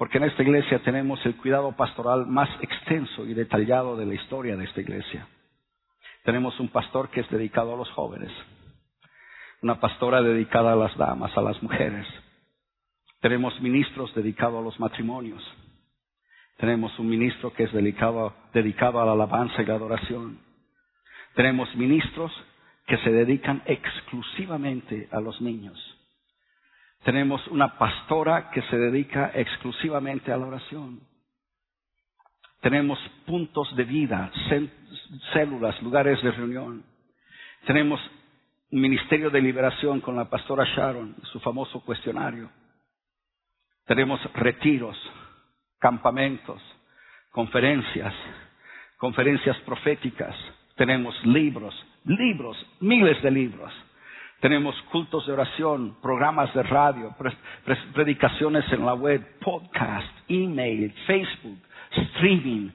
porque en esta iglesia tenemos el cuidado pastoral más extenso y detallado de la historia de esta iglesia. Tenemos un pastor que es dedicado a los jóvenes, una pastora dedicada a las damas, a las mujeres. Tenemos ministros dedicados a los matrimonios. Tenemos un ministro que es dedicado, dedicado a la alabanza y la adoración. Tenemos ministros que se dedican exclusivamente a los niños. Tenemos una pastora que se dedica exclusivamente a la oración. Tenemos puntos de vida, células, lugares de reunión. Tenemos un ministerio de liberación con la pastora Sharon, su famoso cuestionario. Tenemos retiros, campamentos, conferencias, conferencias proféticas. Tenemos libros, libros, miles de libros tenemos cultos de oración, programas de radio, predicaciones en la web, podcast, email, Facebook, streaming.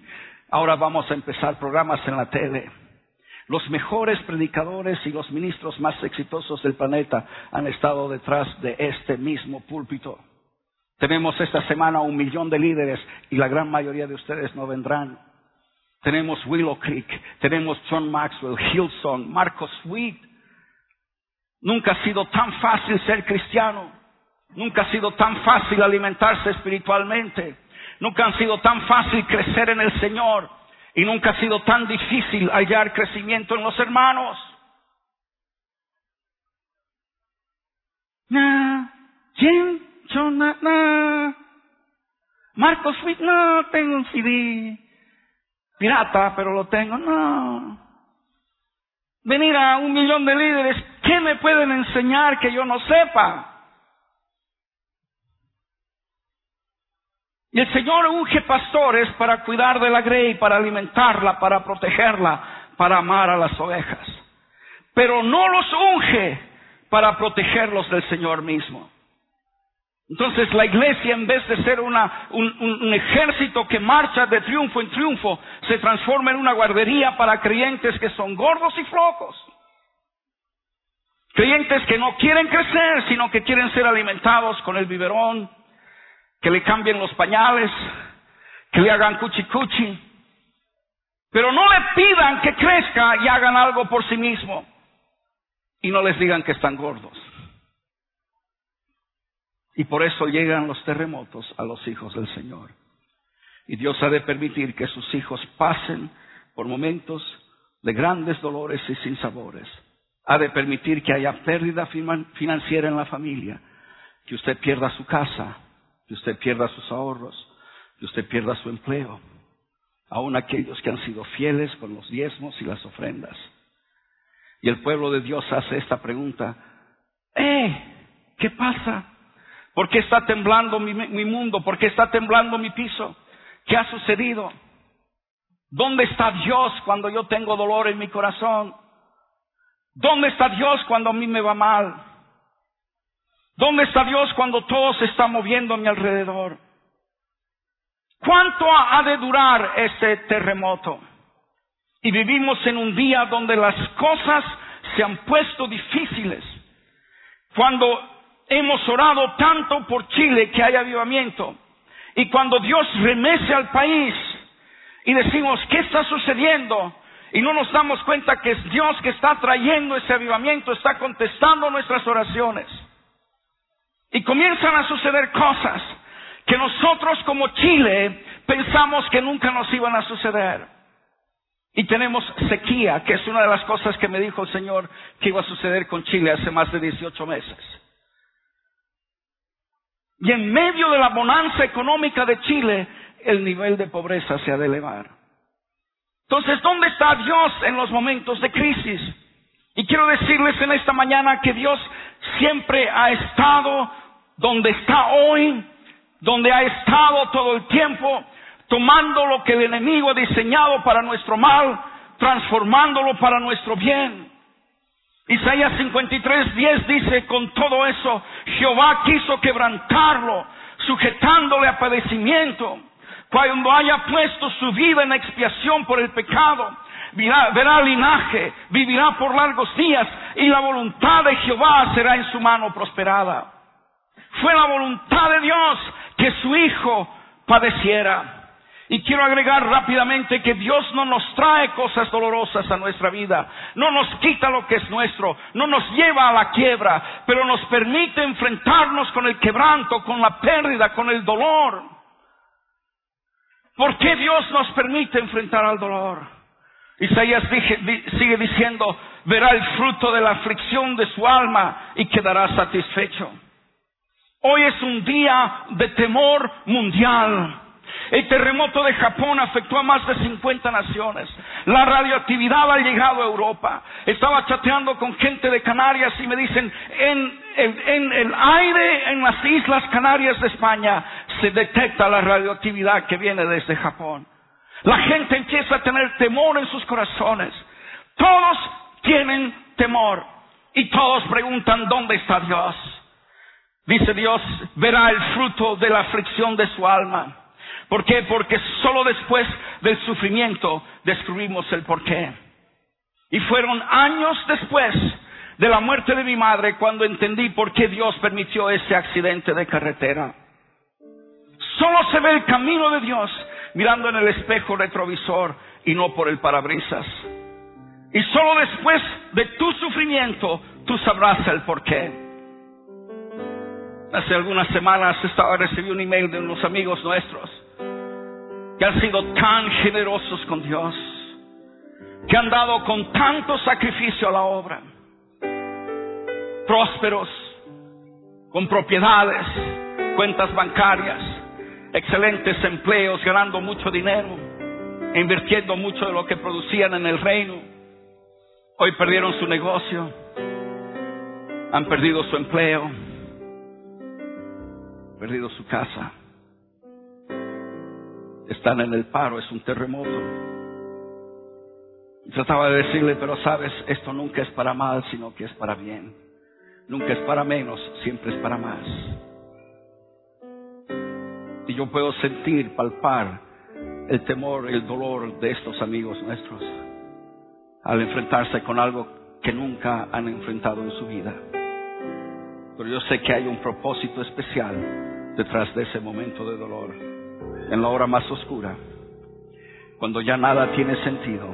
Ahora vamos a empezar programas en la tele. Los mejores predicadores y los ministros más exitosos del planeta han estado detrás de este mismo púlpito. Tenemos esta semana un millón de líderes y la gran mayoría de ustedes no vendrán. Tenemos Willow Creek, tenemos John Maxwell, Hillsong, Marcos Sweet, Nunca ha sido tan fácil ser cristiano. Nunca ha sido tan fácil alimentarse espiritualmente. Nunca ha sido tan fácil crecer en el Señor. Y nunca ha sido tan difícil hallar crecimiento en los hermanos. Nah, John, nah. Marcos Sweet, no, tengo un CD. Pirata, pero lo tengo, no. Venir a un millón de líderes, ¿Qué me pueden enseñar que yo no sepa? Y el Señor unge pastores para cuidar de la grey, para alimentarla, para protegerla, para amar a las ovejas. Pero no los unge para protegerlos del Señor mismo. Entonces la iglesia, en vez de ser una, un, ejército que marcha de triunfo en triunfo, se transforma en una guardería para creyentes que son gordos y flocos. Creyentes que no quieren crecer, sino que quieren ser alimentados con el biberón, que le cambien los pañales, que le hagan cuchicuchi, pero no le pidan que crezca y hagan algo por sí mismo. Y no les digan que están gordos. Y por eso llegan los terremotos a los hijos del Señor. Y Dios ha de permitir que sus hijos pasen por momentos de grandes dolores y sin sabores. Ha de permitir que haya pérdida financiera en la familia, que usted pierda su casa, que usted pierda sus ahorros, que usted pierda su empleo, aun aquellos que han sido fieles con los diezmos y las ofrendas. Y el pueblo de Dios hace esta pregunta, ¡eh! ¿Qué pasa? ¿Por qué está temblando mi, mundo? ¿Por qué está temblando mi piso? ¿Qué ha sucedido? ¿Dónde está Dios cuando yo tengo dolor en mi corazón? ¿Dónde está Dios cuando a mí me va mal? ¿Dónde está Dios cuando todo se está moviendo a mi alrededor? ¿Cuánto ha de durar este terremoto? Y vivimos en un día donde las cosas se han puesto difíciles. Cuando hemos orado tanto por Chile que haya avivamiento. Y cuando Dios remece al país y decimos, ¿qué está sucediendo? Y no nos damos cuenta que es Dios que está trayendo ese avivamiento, está contestando nuestras oraciones. Y comienzan a suceder cosas que nosotros como Chile pensamos que nunca nos iban a suceder. Y tenemos sequía, que es una de las cosas que me dijo el Señor que iba a suceder con Chile hace más de 18 meses. Y en medio de la bonanza económica de Chile, el nivel de pobreza se ha de elevar. Entonces, ¿dónde está Dios en los momentos de crisis? Y quiero decirles en esta mañana que Dios siempre ha estado donde está hoy, donde ha estado todo el tiempo, tomando lo que el enemigo ha diseñado para nuestro mal, transformándolo para nuestro bien. Isaías 53, 10 dice, con todo eso, Jehová quiso quebrantarlo, sujetándole a padecimiento. Cuando haya puesto su vida en expiación por el pecado, verá linaje, vivirá por largos días y la voluntad de Jehová será en su mano prosperada. Fue la voluntad de Dios que su Hijo padeciera. Y quiero agregar rápidamente que Dios no nos trae cosas dolorosas a nuestra vida, no nos quita lo que es nuestro, no nos lleva a la quiebra, pero nos permite enfrentarnos con el quebranto, con la pérdida, con el dolor. ¿Por qué Dios nos permite enfrentar al dolor? Isaías sigue diciendo, verá el fruto de la aflicción de su alma y quedará satisfecho. Hoy es un día de temor mundial. El terremoto de Japón afectó a más de 50 naciones. La radioactividad ha llegado a Europa. Estaba chateando con gente de Canarias y me dicen, en en el aire en las Islas Canarias de España se detecta la radioactividad que viene desde Japón. La gente empieza a tener temor en sus corazones. Todos tienen temor y todos preguntan, ¿dónde está Dios? Dice Dios, verá el fruto de la aflicción de su alma. ¿Por qué? Porque solo después del sufrimiento descubrimos el porqué. Y fueron años después de la muerte de mi madre cuando entendí por qué Dios permitió ese accidente de carretera. Solo se ve el camino de Dios mirando en el espejo retrovisor y no por el parabrisas. Y solo después de tu sufrimiento tú sabrás el porqué. Hace algunas semanas estaba recibí un email de unos amigos nuestros que han sido tan generosos con Dios, que han dado con tanto sacrificio a la obra, prósperos, con propiedades, cuentas bancarias, excelentes empleos, ganando mucho dinero, invirtiendo mucho de lo que producían en el reino. Hoy perdieron su negocio, han perdido su empleo, perdido su casa. Están en el paro, es un terremoto. Trataba de decirle, pero sabes, esto nunca es para mal, sino que es para bien. Nunca es para menos, siempre es para más. Y yo puedo sentir, palpar el temor, el dolor de estos amigos nuestros al enfrentarse con algo que nunca han enfrentado en su vida. Pero yo sé que hay un propósito especial detrás de ese momento de dolor. En la hora más oscura, cuando ya nada tiene sentido,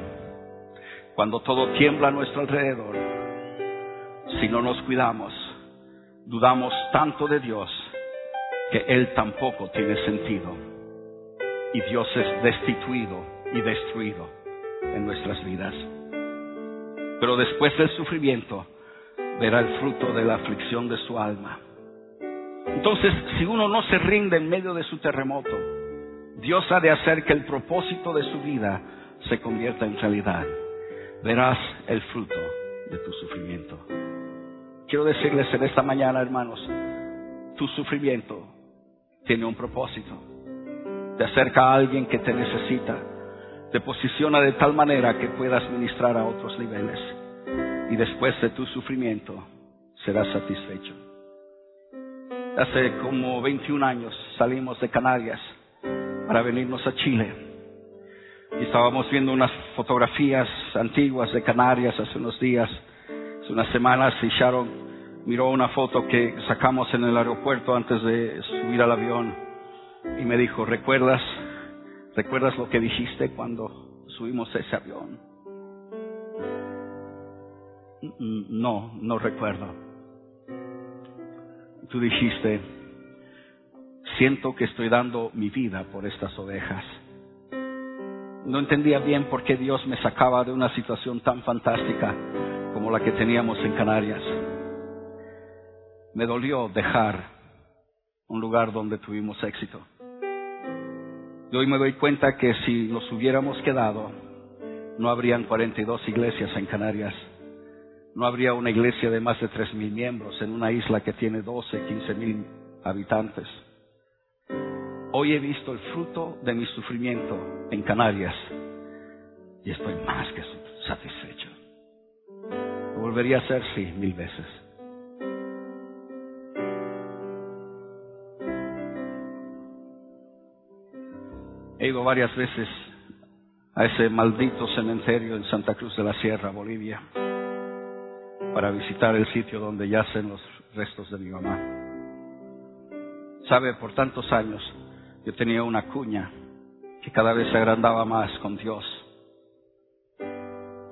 cuando todo tiembla a nuestro alrededor, si no nos cuidamos, dudamos tanto de Dios que Él tampoco tiene sentido y Dios es destituido y destruido en nuestras vidas. Pero después del sufrimiento verá el fruto de la aflicción de su alma. Entonces, si uno no se rinde en medio de su terremoto, Dios ha de hacer que el propósito de su vida se convierta en realidad. Verás el fruto de tu sufrimiento. Quiero decirles en esta mañana, hermanos, tu sufrimiento tiene un propósito. Te acerca a alguien que te necesita. Te posiciona de tal manera que puedas ministrar a otros niveles. Y después de tu sufrimiento serás satisfecho. Hace como 21 años salimos de Canarias para venirnos a Chile. Y estábamos viendo unas fotografías antiguas de Canarias hace unos días, hace unas semanas, y Sharon miró una foto que sacamos en el aeropuerto antes de subir al avión y me dijo, ¿recuerdas? ¿Recuerdas lo que dijiste cuando subimos ese avión? No, no recuerdo tú dijiste, siento que estoy dando mi vida por estas ovejas. No entendía bien por qué Dios me sacaba de una situación tan fantástica como la que teníamos en Canarias. Me dolió dejar un lugar donde tuvimos éxito. Y hoy me doy cuenta que si nos hubiéramos quedado, no habrían 42 iglesias en Canarias no habría una iglesia de más de tres mil miembros en una isla que tiene 12, 15 mil habitantes. Hoy he visto el fruto de mi sufrimiento en Canarias y estoy más que satisfecho. Lo volvería a hacer, sí, mil veces. He ido varias veces a ese maldito cementerio en Santa Cruz de la Sierra, Bolivia para visitar el sitio donde yacen los restos de mi mamá. Sabe, por tantos años yo tenía una cuña que cada vez se agrandaba más con Dios,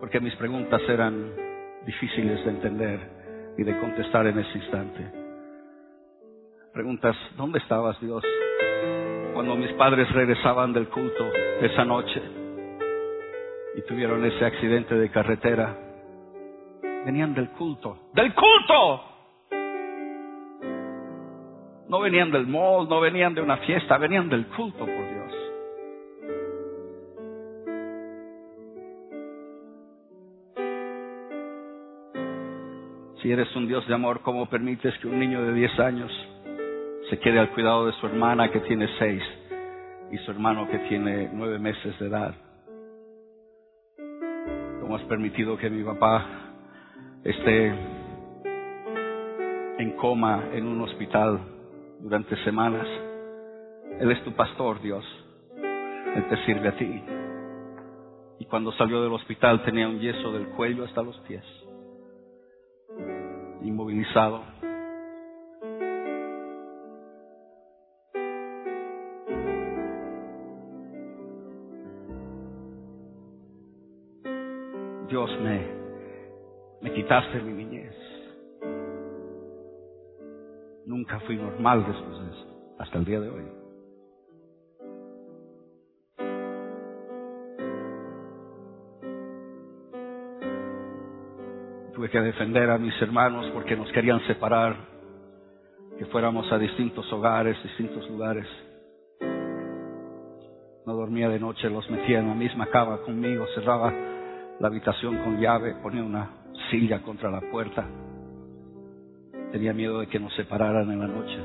porque mis preguntas eran difíciles de entender y de contestar en ese instante. Preguntas, ¿dónde estabas Dios cuando mis padres regresaban del culto esa noche y tuvieron ese accidente de carretera? venían del culto. ¡Del culto! No venían del mall, no venían de una fiesta, venían del culto, por Dios. Si eres un Dios de amor, ¿cómo permites que un niño de 10 años se quede al cuidado de su hermana que tiene 6 y su hermano que tiene 9 meses de edad? ¿Cómo has permitido que mi papá esté en coma en un hospital durante semanas. Él es tu pastor, Dios. Él te sirve a ti. Y cuando salió del hospital tenía un yeso del cuello hasta los pies, inmovilizado. Dios me me quitaste mi niñez. Nunca fui normal después de eso, hasta el día de hoy. Tuve que defender a mis hermanos porque nos querían separar, que fuéramos a distintos hogares, distintos lugares. No dormía de noche, los metía en la misma cama conmigo, cerraba la habitación con llave, ponía una silla contra la puerta. Tenía miedo de que nos separaran en la noche.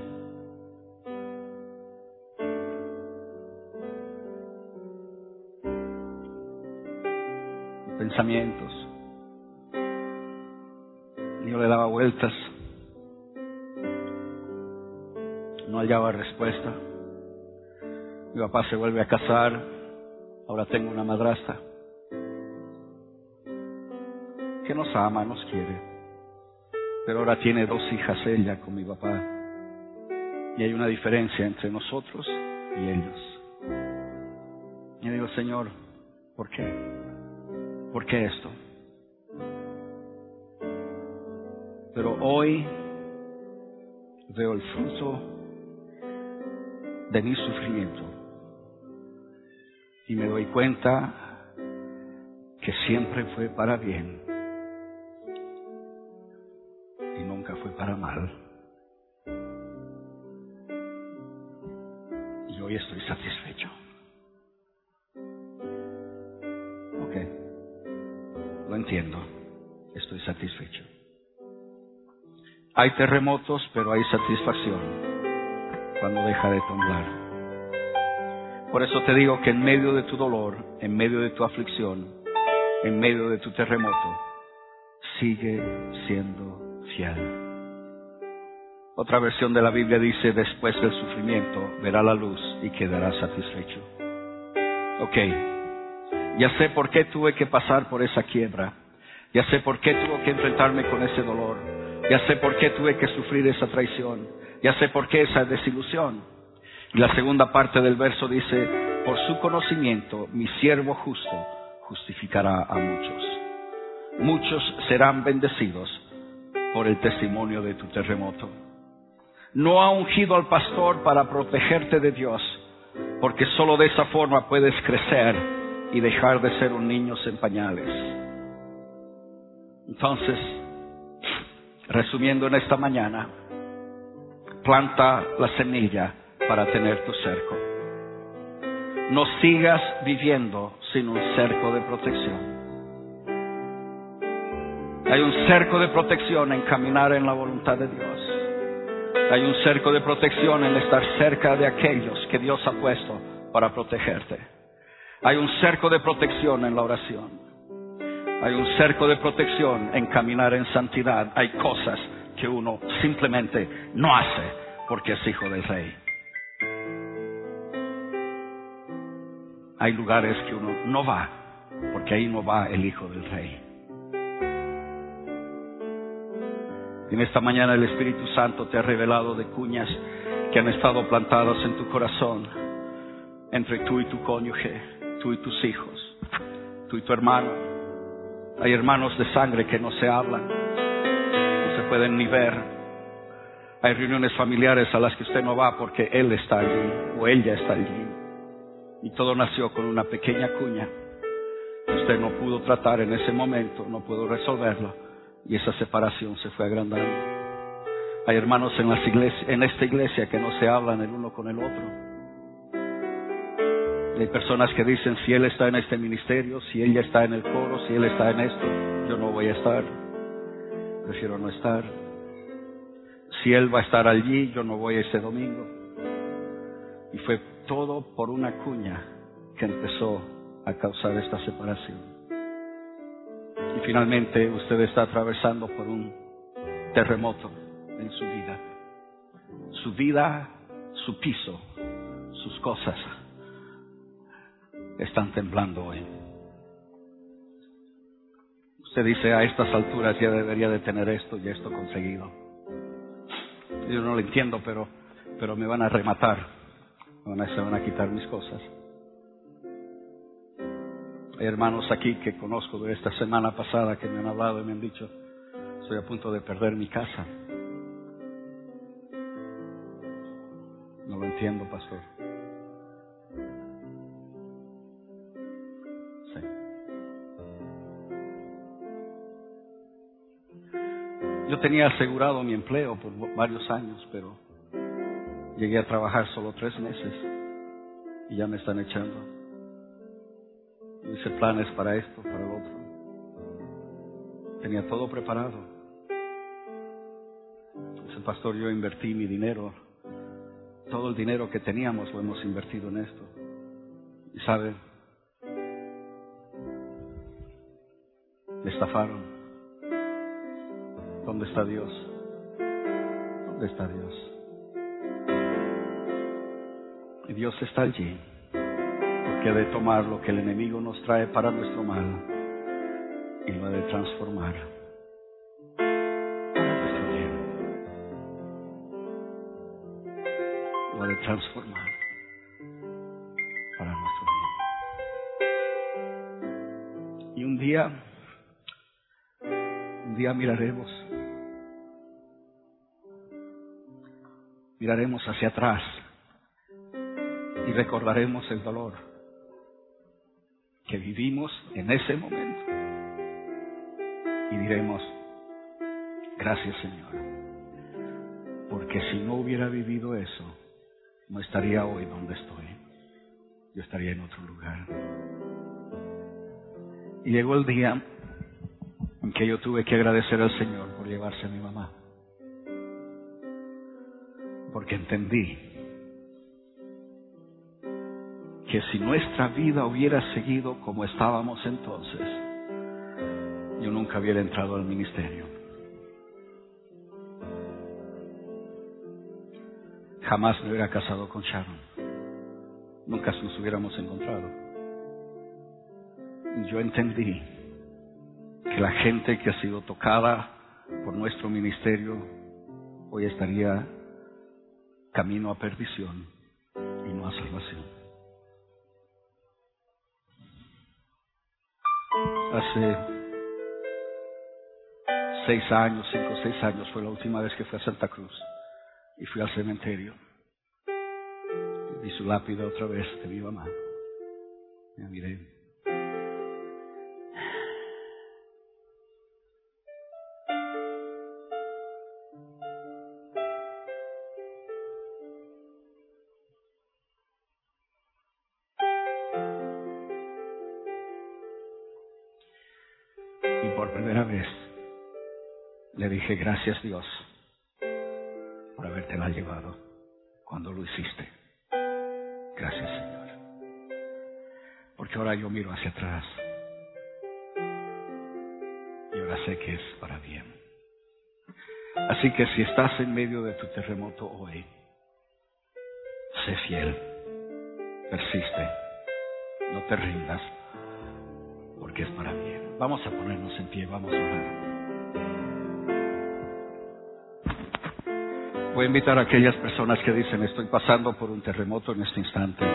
Pensamientos. Yo le daba vueltas. No hallaba respuesta. Mi papá se vuelve a casar. Ahora tengo una madrastra que nos ama, nos quiere. Pero ahora tiene dos hijas ella con mi papá. Y hay una diferencia entre nosotros y ellos. Señor, ¿por qué? ¿Por qué esto? Pero hoy veo el fruto de mi sufrimiento y me doy cuenta que siempre fue para bien para mal. Y hoy estoy satisfecho. Ok, lo entiendo, estoy satisfecho. Hay terremotos, pero hay satisfacción cuando deja de temblar. Por eso te digo que en medio de tu dolor, en medio de tu aflicción, en medio de tu terremoto, sigue siendo fiel. Otra versión de la Biblia dice, después del sufrimiento verá la luz y quedará satisfecho. Ok, ya sé por qué tuve que pasar por esa quiebra, ya sé por qué tuve que enfrentarme con ese dolor, ya sé por qué tuve que sufrir esa traición. Ya sé por qué esa desilusión. Y la segunda parte del verso dice, por su conocimiento mi siervo justo justificará a muchos. Muchos serán bendecidos por el testimonio de tu terremoto. No ha ungido al pastor para protegerte de Dios, porque solo de esa forma puedes crecer y dejar de ser un niño en pañales. Entonces, Resumiendo en esta mañana, planta la semilla para tener tu cerco. No sigas viviendo sin un cerco de protección. Hay un cerco de protección en caminar en la voluntad de Dios. Hay un cerco de protección en estar cerca de aquellos que Dios ha puesto para protegerte. Hay un cerco de protección en la oración. Hay un cerco de protección en caminar en santidad. Hay cosas que uno simplemente no hace porque es hijo del rey. Hay lugares que uno no va porque ahí no va el hijo del rey. En esta mañana el Espíritu Santo te ha revelado de cuñas que han estado plantadas en tu corazón entre tú y tu cónyuge, tú y tus hijos, tú y tu hermano, hay hermanos de sangre que no se hablan, no se pueden ni ver. Hay reuniones familiares a las que usted no va porque él está allí o ella está allí. Y todo nació con una pequeña cuña usted no pudo tratar en ese momento, no pudo resolverlo y esa separación se fue agrandando. Hay hermanos en, las iglesias, esta iglesia que no se hablan el uno con el otro hay personas que dicen, si él está en este ministerio, si ella está en el coro, si él está en esto, yo no voy a estar. Prefiero no estar. Si él va a estar allí, yo no voy ese domingo. Y fue todo por una cuña que empezó a causar esta separación. Finalmente usted está atravesando por un terremoto en su vida. Su vida, su piso, sus cosas están temblando hoy. Usted dice, a estas alturas ya debería de tener esto y esto conseguido. Yo no lo entiendo, pero, pero me van a rematar. Se van a quitar mis cosas. Hermanos aquí que conozco de esta semana pasada que me han hablado y me han dicho, estoy a punto de perder mi casa. No lo entiendo, pastor. Yo tenía asegurado mi empleo por varios años, pero llegué a trabajar solo tres meses y ya me están echando. Hice planes para esto, para el otro. Tenía todo preparado. Dice pastor, yo invertí mi dinero. Todo el dinero que teníamos lo hemos invertido en esto. Y sabe, me estafaron. ¿Dónde está Dios? ¿Dónde está Dios? Y Dios está allí, ha de tomar lo que el enemigo nos trae para nuestro mal y lo ha de transformar para nuestro bien. Lo de transformar para nuestro bien. día, un día miraremos, miraremos hacia atrás y recordaremos el dolor que vivimos en ese momento. Y diremos, gracias Señor, porque si no hubiera vivido eso, no estaría hoy donde estoy, yo estaría en otro lugar. Y llegó el día en que yo tuve que agradecer al Señor por llevarse a mi mamá, porque entendí que si nuestra vida hubiera seguido como estábamos entonces, yo nunca hubiera entrado al ministerio. Jamás me hubiera casado con Sharon. Nunca nos hubiéramos encontrado. Yo entendí que la gente que ha sido tocada por nuestro ministerio hoy estaría camino a perdición Hace seis años, cinco o seis años fue la última vez que fui a Santa Cruz y fui al cementerio. Vi su lápida otra vez de mi mamá. Me miré. Dije gracias Dios por habértela llevado cuando lo hiciste. Gracias Señor. Porque ahora yo miro hacia atrás y ahora sé que es para bien. Así que si estás en medio de tu terremoto hoy, sé fiel, persiste, no te rindas, porque es para bien. Vamos a ponernos en pie, vamos a orar. Voy a invitar a aquellas personas que dicen estoy pasando por un terremoto en este instante.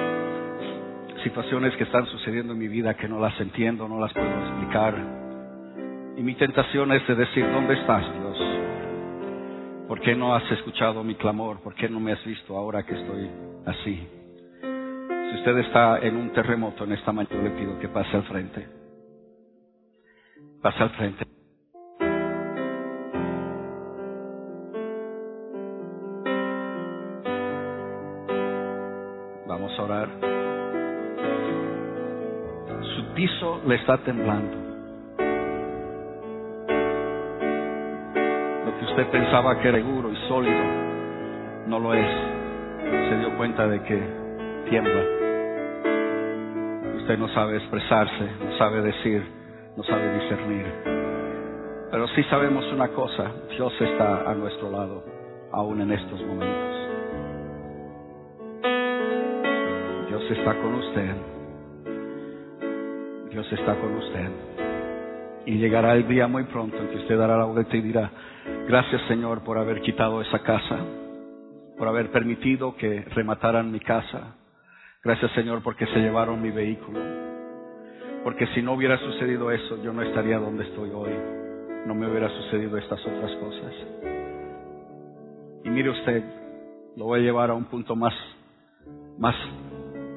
Situaciones que están sucediendo en mi vida que no las entiendo, no las puedo explicar. Y mi tentación es de decir, ¿dónde estás Dios? ¿Por qué no has escuchado mi clamor? ¿Por qué no me has visto ahora que estoy así? Si usted está en un terremoto en esta mañana, le pido que pase al frente. Pase al frente. Le está temblando. Lo que usted pensaba que era seguro y sólido, no lo es. Se dio cuenta de que tiembla. Usted no sabe expresarse, no sabe decir, no sabe discernir. Pero sí sabemos una cosa, Dios está a nuestro lado, aún en estos momentos. Dios está con usted. Dios está con usted. Y llegará el día muy pronto en que usted dará la vuelta y dirá, gracias Señor por haber quitado esa casa, por haber permitido que remataran mi casa. Gracias Señor porque se llevaron mi vehículo. Porque si no hubiera sucedido eso, yo no estaría donde estoy hoy. No me hubiera sucedido estas otras cosas. Y mire usted, lo voy a llevar a un punto más, más,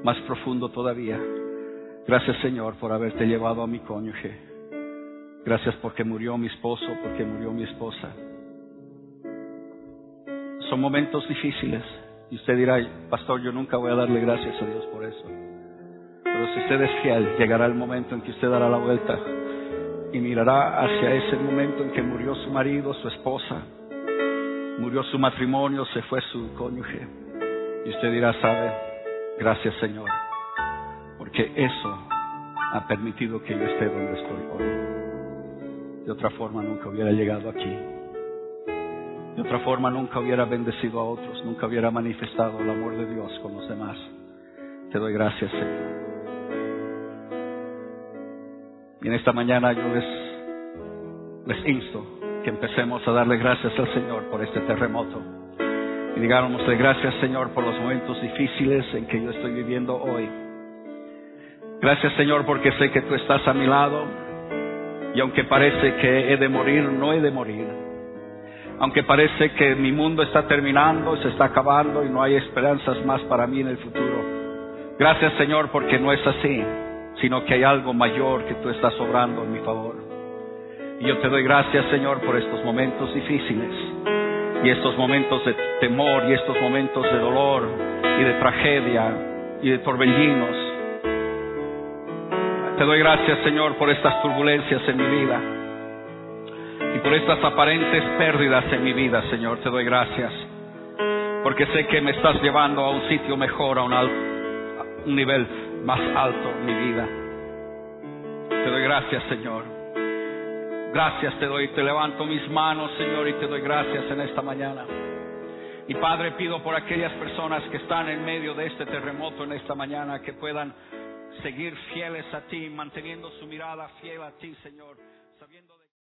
más profundo todavía. Gracias Señor por haberte llevado a mi cónyuge. Gracias porque murió mi esposo, porque murió mi esposa. Son momentos difíciles. Y usted dirá, pastor, yo nunca voy a darle gracias a Dios por eso. Pero si usted es fiel, llegará el momento en que usted dará la vuelta y mirará hacia ese momento en que murió su marido, su esposa, murió su matrimonio, se fue su cónyuge. Y usted dirá, sabe, gracias Señor, porque eso ha permitido que yo esté donde estoy hoy. De otra forma nunca hubiera llegado aquí. De otra forma nunca hubiera bendecido a otros, nunca hubiera manifestado el amor de Dios con los demás. Te doy gracias, Señor. Y en esta mañana yo les, les insto que empecemos a darle gracias al Señor por este terremoto. Y digámosle gracias, Señor, por los momentos difíciles en que yo estoy viviendo hoy. Gracias, Señor, porque sé que tú estás a mi lado. Y aunque parece que he de morir, no he de morir. Aunque parece que mi mundo está terminando, se está acabando y no hay esperanzas más para mí en el futuro. Gracias Señor porque no es así, sino que hay algo mayor que tú estás obrando en mi favor. Y yo te doy gracias Señor por estos momentos difíciles y estos momentos de temor y estos momentos de dolor y de tragedia y de torbellinos. Te doy gracias, Señor, por estas turbulencias en mi vida y por estas aparentes pérdidas en mi vida, Señor. Te doy gracias porque sé que me estás llevando a un sitio mejor, a un, un nivel más alto en mi vida. Te doy gracias, Señor. Gracias te doy, te levanto mis manos, Señor, y te doy gracias en esta mañana. Y Padre, pido por aquellas personas que están en medio de este terremoto en esta mañana que puedan seguir fieles a ti, manteniendo su mirada fiel a ti, Señor, sabiendo